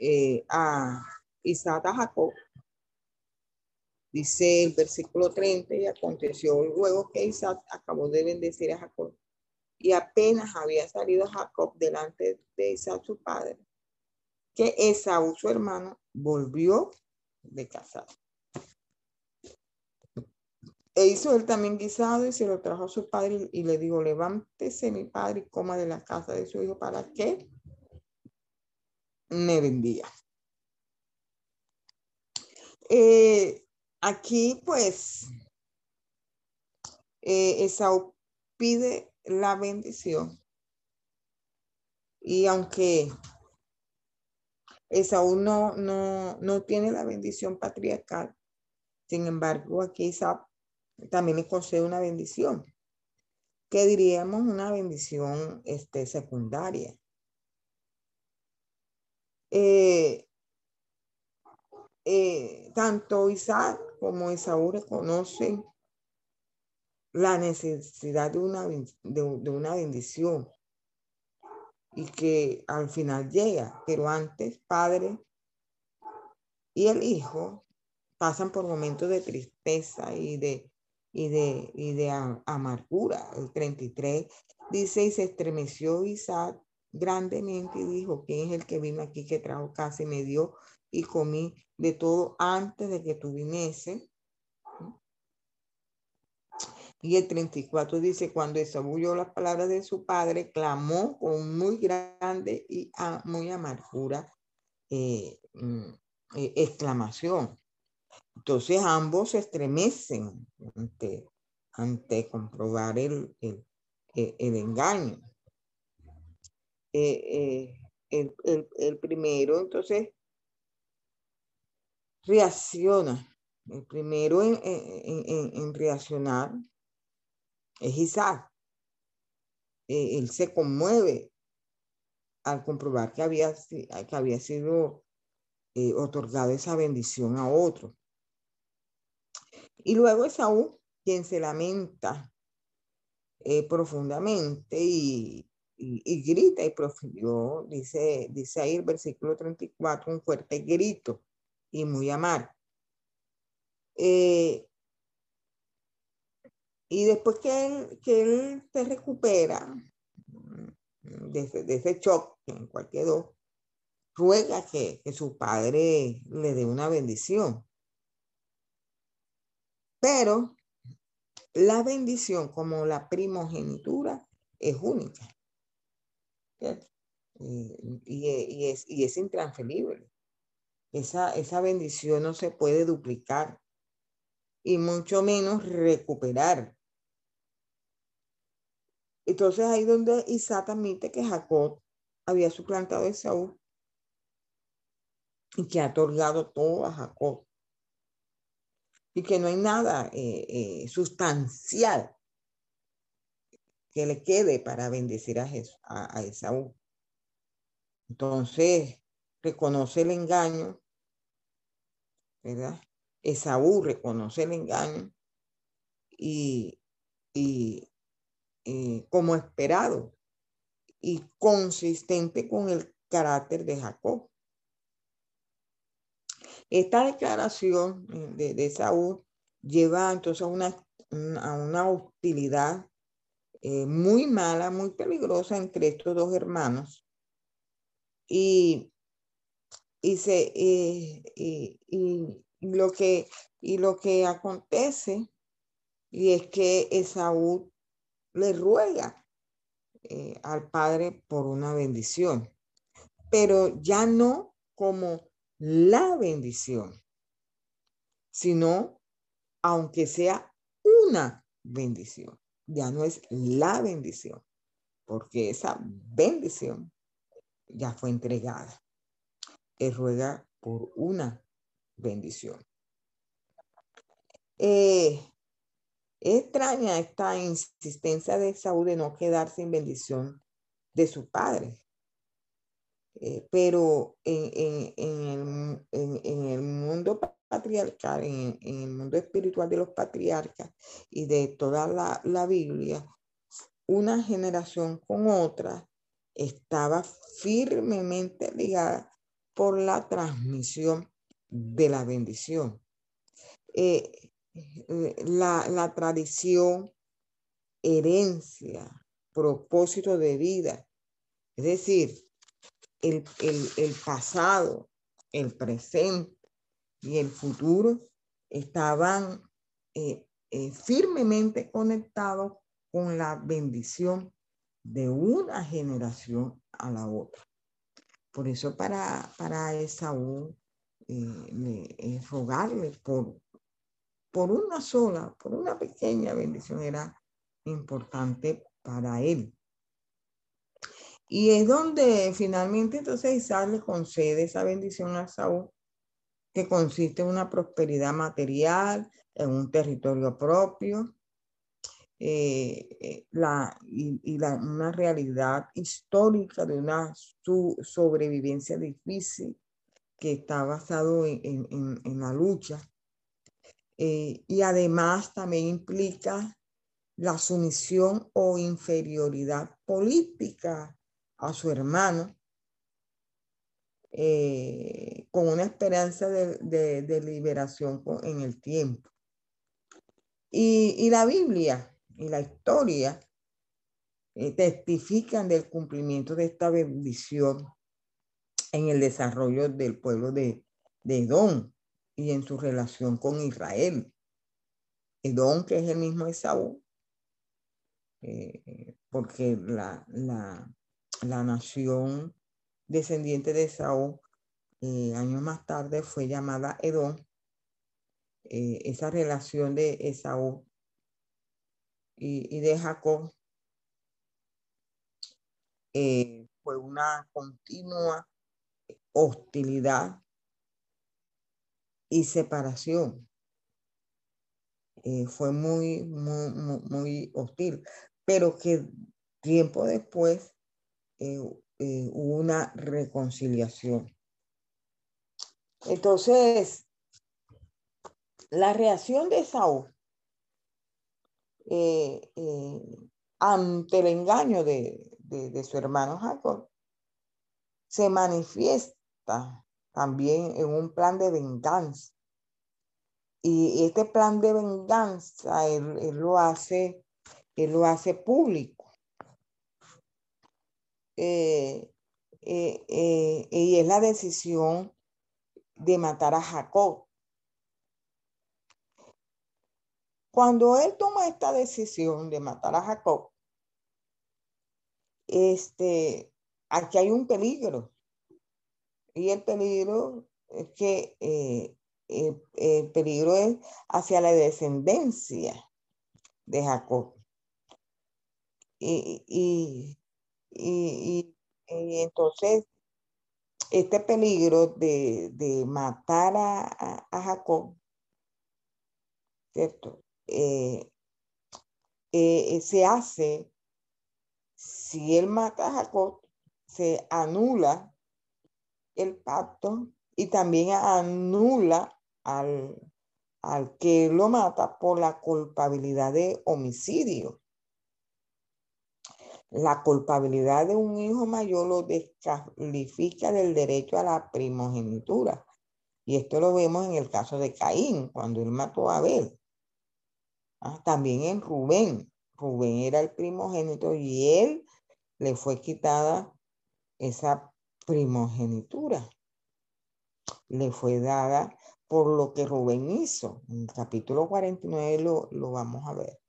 eh, a Isaac a Jacob, dice el versículo 30, y aconteció luego que Isaac acabó de bendecir a Jacob, y apenas había salido Jacob delante de Isaac su padre, que Esaú su hermano volvió de casar. E hizo él también guisado y se lo trajo a su padre y le dijo, levántese mi padre y coma de la casa de su hijo para que me vendía. Eh, aquí pues eh, Esaú pide la bendición y aunque Esaú no, no, no tiene la bendición patriarcal, sin embargo aquí Esaú también le concede una bendición, que diríamos una bendición este, secundaria. Eh, eh, tanto Isaac como Esaú reconocen la necesidad de una, de, una bendición y que al final llega, pero antes padre y el hijo pasan por momentos de tristeza y de, y de, y de amargura. El 33 dice, y se estremeció Isaac grandemente y dijo, ¿quién es el que vino aquí que trajo casa y me dio y comí de todo antes de que tú viniese? Y el 34 dice, cuando Esaú oyó las palabras de su padre, clamó con muy grande y muy amargura eh, mm, eh, exclamación. Entonces ambos se estremecen ante, ante comprobar el, el, el, engaño. Eh, eh, el, el, primero, entonces, reacciona. El primero en, en, en reaccionar es Isaac. Eh, él se conmueve al comprobar que había, que había sido otorgada esa bendición a otro. Y luego Esaú, quien se lamenta eh, profundamente y, grita y profirió, dice, dice ahí el versículo 34, un fuerte grito y muy amar. Eh, y después que él, que él se recupera de, de ese shock en cual quedó, ruega que, que su padre le dé una bendición. Pero la bendición como la primogenitura es única. Y, es, y es intransferible. Esa, esa bendición no se puede duplicar y mucho menos recuperar. Entonces ahí donde Isaac admite que Jacob había suplantado a Esaú y que ha otorgado todo a Jacob y que no hay nada eh, eh, sustancial que le quede para bendecir a, a, Esaú. Entonces, reconoce el engaño, ¿verdad? Esaú reconoce el engaño y, y eh, como esperado y consistente con el carácter de Jacob. Esta declaración de, Saúl lleva entonces a una, a una hostilidad eh, muy mala, muy peligrosa entre estos dos hermanos. Y, y, se, y, y, lo que, y lo que acontece y es que Esaú le ruega eh, al padre por una bendición, pero ya no como la bendición, sino aunque sea una bendición, ya no es la bendición, porque esa bendición ya fue entregada. Él ruega por una bendición. Eh, extraña esta insistencia de Saúl de no quedar sin bendición de su padre. Eh, pero en, el, mundo patriarcal, en, el mundo espiritual de los patriarcas y de toda la, Biblia, una generación con otra estaba firmemente ligada por la transmisión de la bendición. Eh, la, la tradición, herencia, propósito de vida. Es decir, el, el, pasado, el presente y el futuro estaban eh, firmemente conectados con la bendición de una generación a la otra. Por eso para, para Esaú eh, rogarle por, por una sola, por una pequeña bendición era importante para él. Y es donde finalmente entonces Isaac le concede esa bendición a Saúl, que consiste en una prosperidad material, en un territorio propio, eh, eh, la, y, una realidad histórica de una su, sobrevivencia difícil que está basado en la lucha. Eh, y además también implica la sumisión o inferioridad política a su hermano, con una esperanza de, de, liberación en el tiempo. Y, y, la Biblia y la historia eh, testifican del cumplimiento de esta bendición en el desarrollo del pueblo de, de y en su relación con Israel. Edom, que es el mismo Esaú, eh, porque la, la, la, nación descendiente de Esaú, eh, años más tarde, fue llamada Edom. esa relación de Esaú y, de Jacob eh, fue una continua hostilidad y separación. Eh, fue muy, muy, muy, hostil, pero que tiempo después eh, hubo una reconciliación. Entonces, la reacción de Saúl eh, eh, ante el engaño de, su hermano Jacob, se manifiesta también en un plan de venganza. Y este plan de venganza, él, lo, hace, él lo hace público. Eh, y es la decisión de matar a Jacob. Cuando él toma esta decisión de matar a Jacob, este, aquí hay un peligro. Y el peligro es que eh, el, peligro es hacia la descendencia de Jacob. Y, y, y, entonces, este peligro de, matar a, a Jacob, ¿cierto? Eh, eh, se hace, si él mata a Jacob, se anula el pacto y también anula al, al que lo mata por la culpabilidad de homicidio. La culpabilidad de un hijo mayor lo descalifica del derecho a la primogenitura. Y esto lo vemos en el caso de Caín, cuando él mató a Abel. Ah, también en Rubén. Rubén era el primogénito y él le fue quitada esa primogenitura. Le fue dada por lo que Rubén hizo. En el capítulo 49 lo, lo vamos a ver.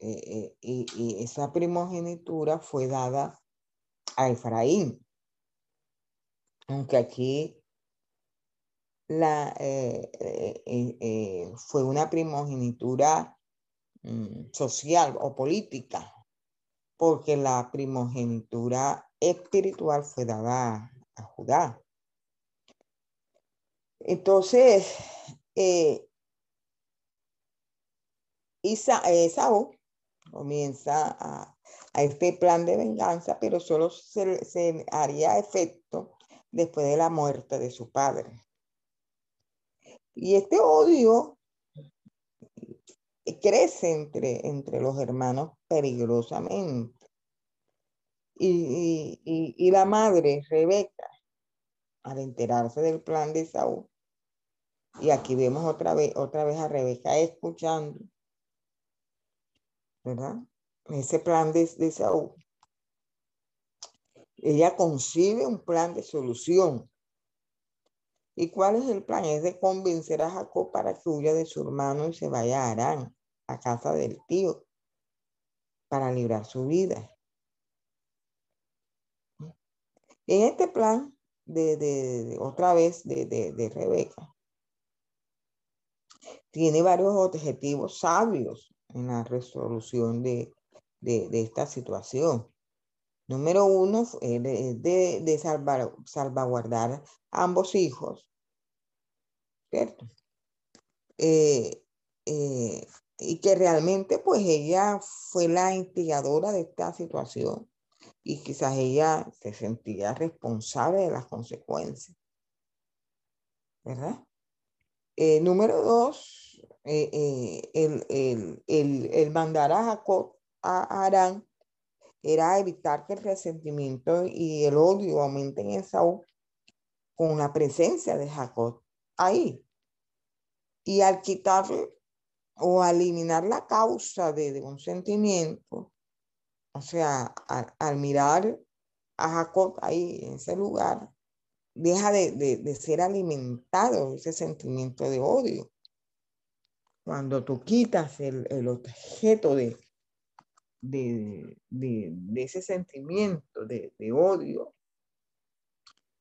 Eh, eh, y, y, esa primogenitura fue dada a Efraín. Aunque aquí la, eh, fue una primogenitura mm, social o política, porque la primogenitura espiritual fue dada a Judá. Entonces, eh, Esaú comienza a, este plan de venganza, pero solo se, se, haría efecto después de la muerte de su padre. Y este odio crece entre, entre los hermanos peligrosamente. Y, y, la madre, Rebeca, al enterarse del plan de Saúl, y aquí vemos otra vez, otra vez a Rebeca escuchando, ¿verdad? Ese plan de, de Saúl. Ella concibe un plan de solución. ¿Y cuál es el plan? Es de convencer a Jacob para que huya de su hermano y se vaya a Arán, a casa del tío, para librar su vida. En este plan, de, otra vez, de, Rebeca, tiene varios objetivos sabios en la resolución de, esta situación. Número uno es de, de salvar, salvaguardar a ambos hijos, ¿cierto? Eh, eh, y que realmente pues ella fue la instigadora de esta situación y quizás ella se sentía responsable de las consecuencias. ¿Verdad? Eh, número dos, eh, eh, el, el, mandar a Jacob a Arán era evitar que el resentimiento y el odio aumenten en Saúl con la presencia de Jacob ahí. Y al quitarle o eliminar la causa de, de un sentimiento, o sea, al, mirar a Jacob ahí en ese lugar, deja de, ser alimentado ese sentimiento de odio. Cuando tú quitas el, objeto de, de, ese sentimiento de, odio,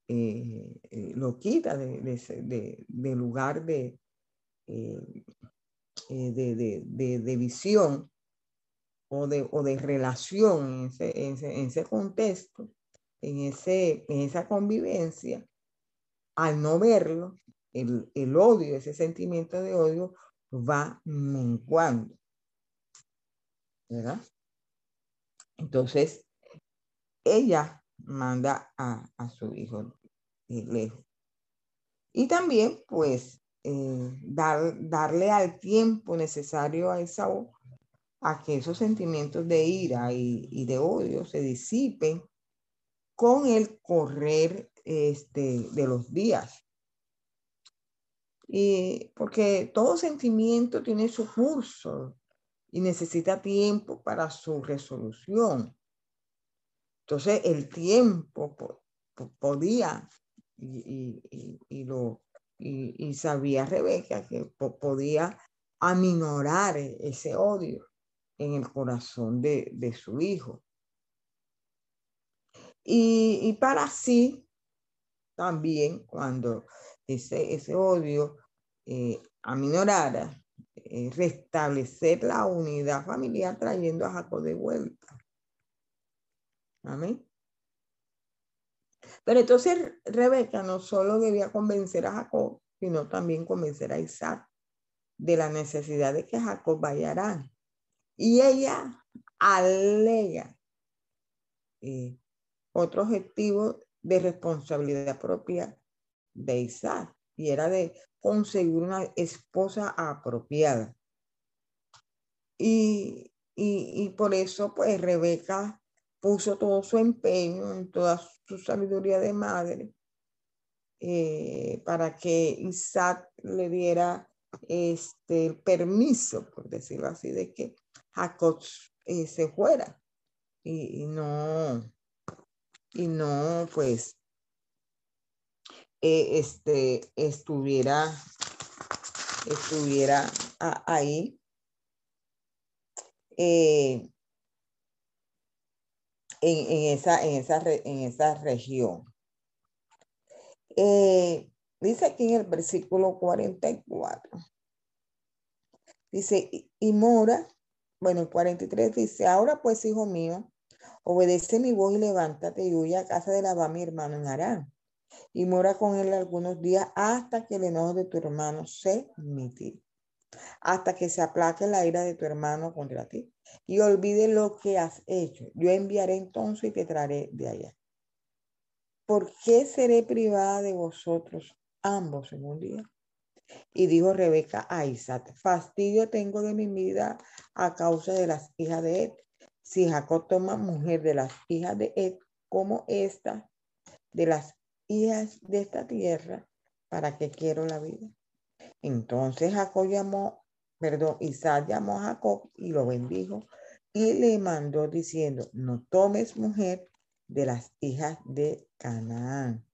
eh, eh, lo quitas de, lugar de, eh, de, visión o de, o de relación en ese, en ese, contexto, en, ese, en esa convivencia, al no verlo, el, el odio, ese sentimiento de odio va menguando. ¿Verdad? Entonces, ella manda a, a su hijo lejos. Y también, pues, eh, dar, darle al tiempo necesario a Esaú a que esos sentimientos de ira y, de odio se disipen con el correr este, de los días. Y porque todo sentimiento tiene su curso y necesita tiempo para su resolución. Entonces el tiempo podía y, lo y, sabía Rebeca que podía aminorar ese odio en el corazón de, su hijo. Y, para sí, también cuando ese, ese odio eh, aminorara, eh, restablecer la unidad familiar trayendo a Jacob de vuelta. Amén. Pero entonces Rebeca no solo debía convencer a Jacob, sino también convencer a Isaac de la necesidad de que Jacob vaya a Arán. Y ella alega eh, otro objetivo de responsabilidad propia de Isaac. y era de conseguir una esposa apropiada. Y, y, por eso, pues, Rebeca puso todo su empeño, en toda su sabiduría de madre, eh, para que Isaac le diera este, el permiso, por decirlo así, de que Jacob eh, se fuera y, no, y no, pues, eh, este, estuviera, estuviera ahí. Eh, en, esa, en, esa, en esa región. dice aquí en el versículo 44. Dice, y mora bueno, el 43 dice, ahora pues, hijo mío, obedece mi voz y levántate y huye a casa de Labán, mi hermano en Arán, y mora con él algunos días hasta que el enojo de tu hermano se mitire, hasta que se aplaque la ira de tu hermano contra ti, y olvide lo que has hecho. Yo enviaré entonces y te traeré de allá. ¿Por qué seré privada de vosotros ambos en un día? Y dijo Rebeca a Isaac, fastidio tengo de mi vida a causa de las hijas de Ed. Si Jacob toma mujer de las hijas de Ed como esta, de las hijas de esta tierra, ¿para qué quiero la vida? Entonces Jacob llamó, perdón, Isaac llamó a Jacob y lo bendijo y le mandó diciendo, no tomes mujer de las hijas de Canaán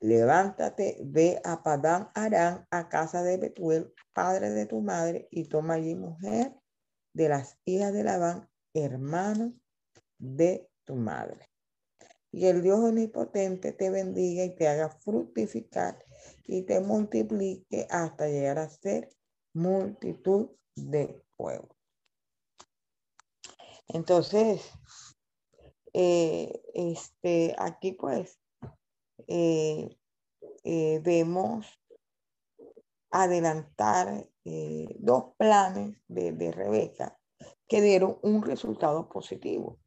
levántate, ve a Padán Arán, a casa de Betuel, padre de tu madre, y toma allí mujer de las hijas de Labán, hermano de tu madre. Y el Dios omnipotente te bendiga y te haga fructificar y te multiplique hasta llegar a ser multitud de pueblos. Entonces, eh, este, aquí pues eh, eh, vemos adelantar eh, dos planes de, Rebeca que dieron un resultado positivo.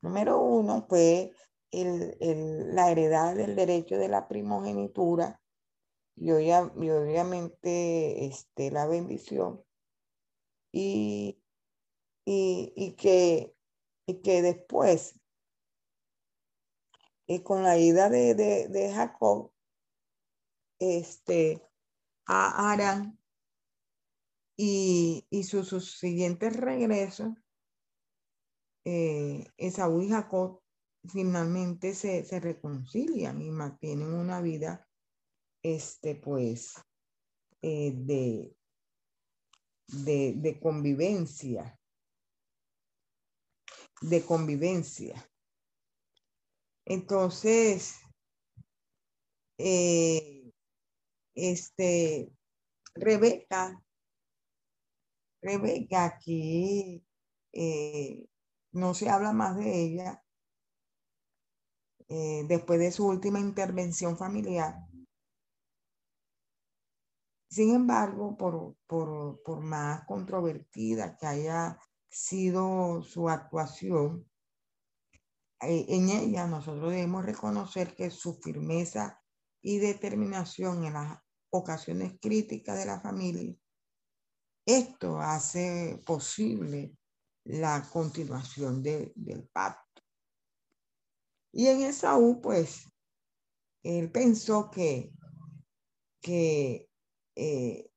Número uno fue la heredad del derecho de la primogenitura y, obviamente este, la bendición. Y, y, que, y que después y con la ida de, Jacob este, a Arán y, y su, siguiente regreso, eh, Esaú y Jacob finalmente se, reconcilian y mantienen una vida, este, pues, eh, de, de, de convivencia, de convivencia. Entonces, eh, este, Rebeca, Rebeca aquí eh, no se habla más de ella eh, después de su última intervención familiar. Sin embargo, por, por más controvertida que haya sido su actuación, en ella nosotros debemos reconocer que su firmeza y determinación en las ocasiones críticas de la familia, esto hace posible la continuación del pacto. Y en Esaú, pues, él pensó que, que, eh,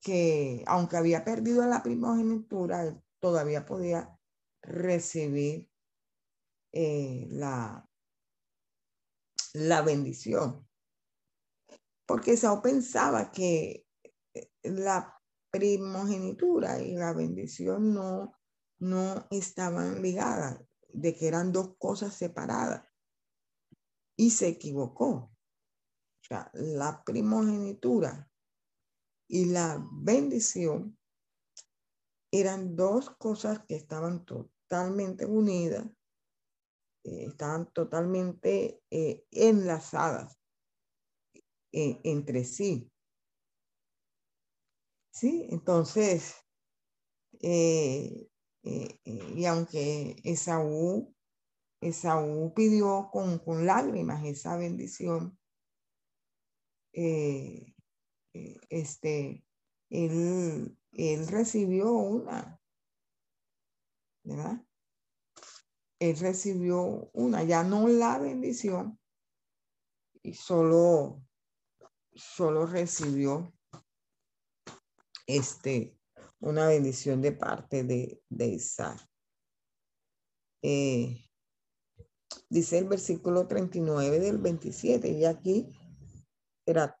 que aunque había perdido la primogenitura, todavía podía recibir eh, la, la bendición. Porque Saúl pensaba que eh, la primogenitura y la bendición no, no estaban ligadas, de que eran dos cosas separadas. Y se equivocó. O sea, la primogenitura y la bendición eran dos cosas que estaban totalmente unidas eh, están totalmente eh, enlazadas eh, entre sí. Sí, entonces, y aunque Esaú, Esaú pidió con, con lágrimas esa bendición, eh, eh, este, él, él recibió una, ¿verdad? Él recibió una, ya no la bendición, y solo, solo recibió este, una bendición de parte de, de Isaac. Eh, dice el versículo 39 del 27, y aquí será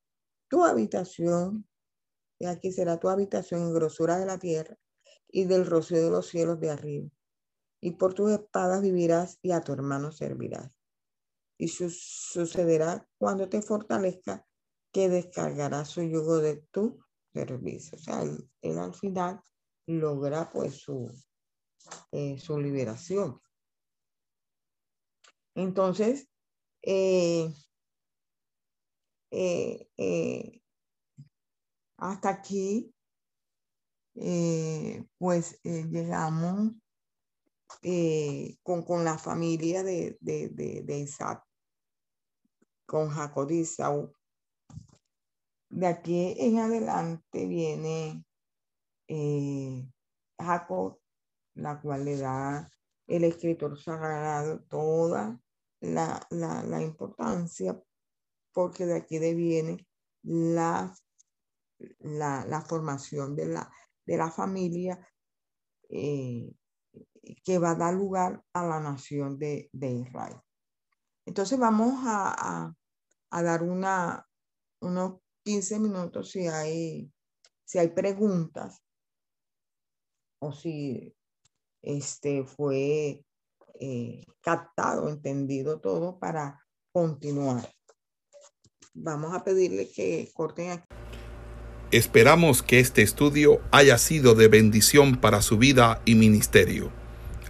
tu habitación, y aquí será tu habitación en grosura de la tierra y del rocío de los cielos de arriba. Y por tus espadas vivirás y a tu hermano servirás. Y sucederá cuando te fortalezca que descargará su yugo de tu servicio. O sea, él, al final logra pues su, eh, su liberación. Entonces, eh, eh, eh, hasta aquí, pues llegamos con, la familia de, de, Isaac, con Jacob y Saúl. De aquí en adelante viene Jacob, la cual le da el escritor sagrado toda la, la, importancia porque de aquí deviene la, la, formación de la, de la familia eh, que va a dar lugar a la nación de, Israel. Entonces vamos a, dar una, unos 15 minutos si hay, si hay preguntas o si este, fue eh, captado, entendido todo para continuar. Vamos a pedirle que corten aquí. Esperamos que este estudio haya sido de bendición para su vida y ministerio.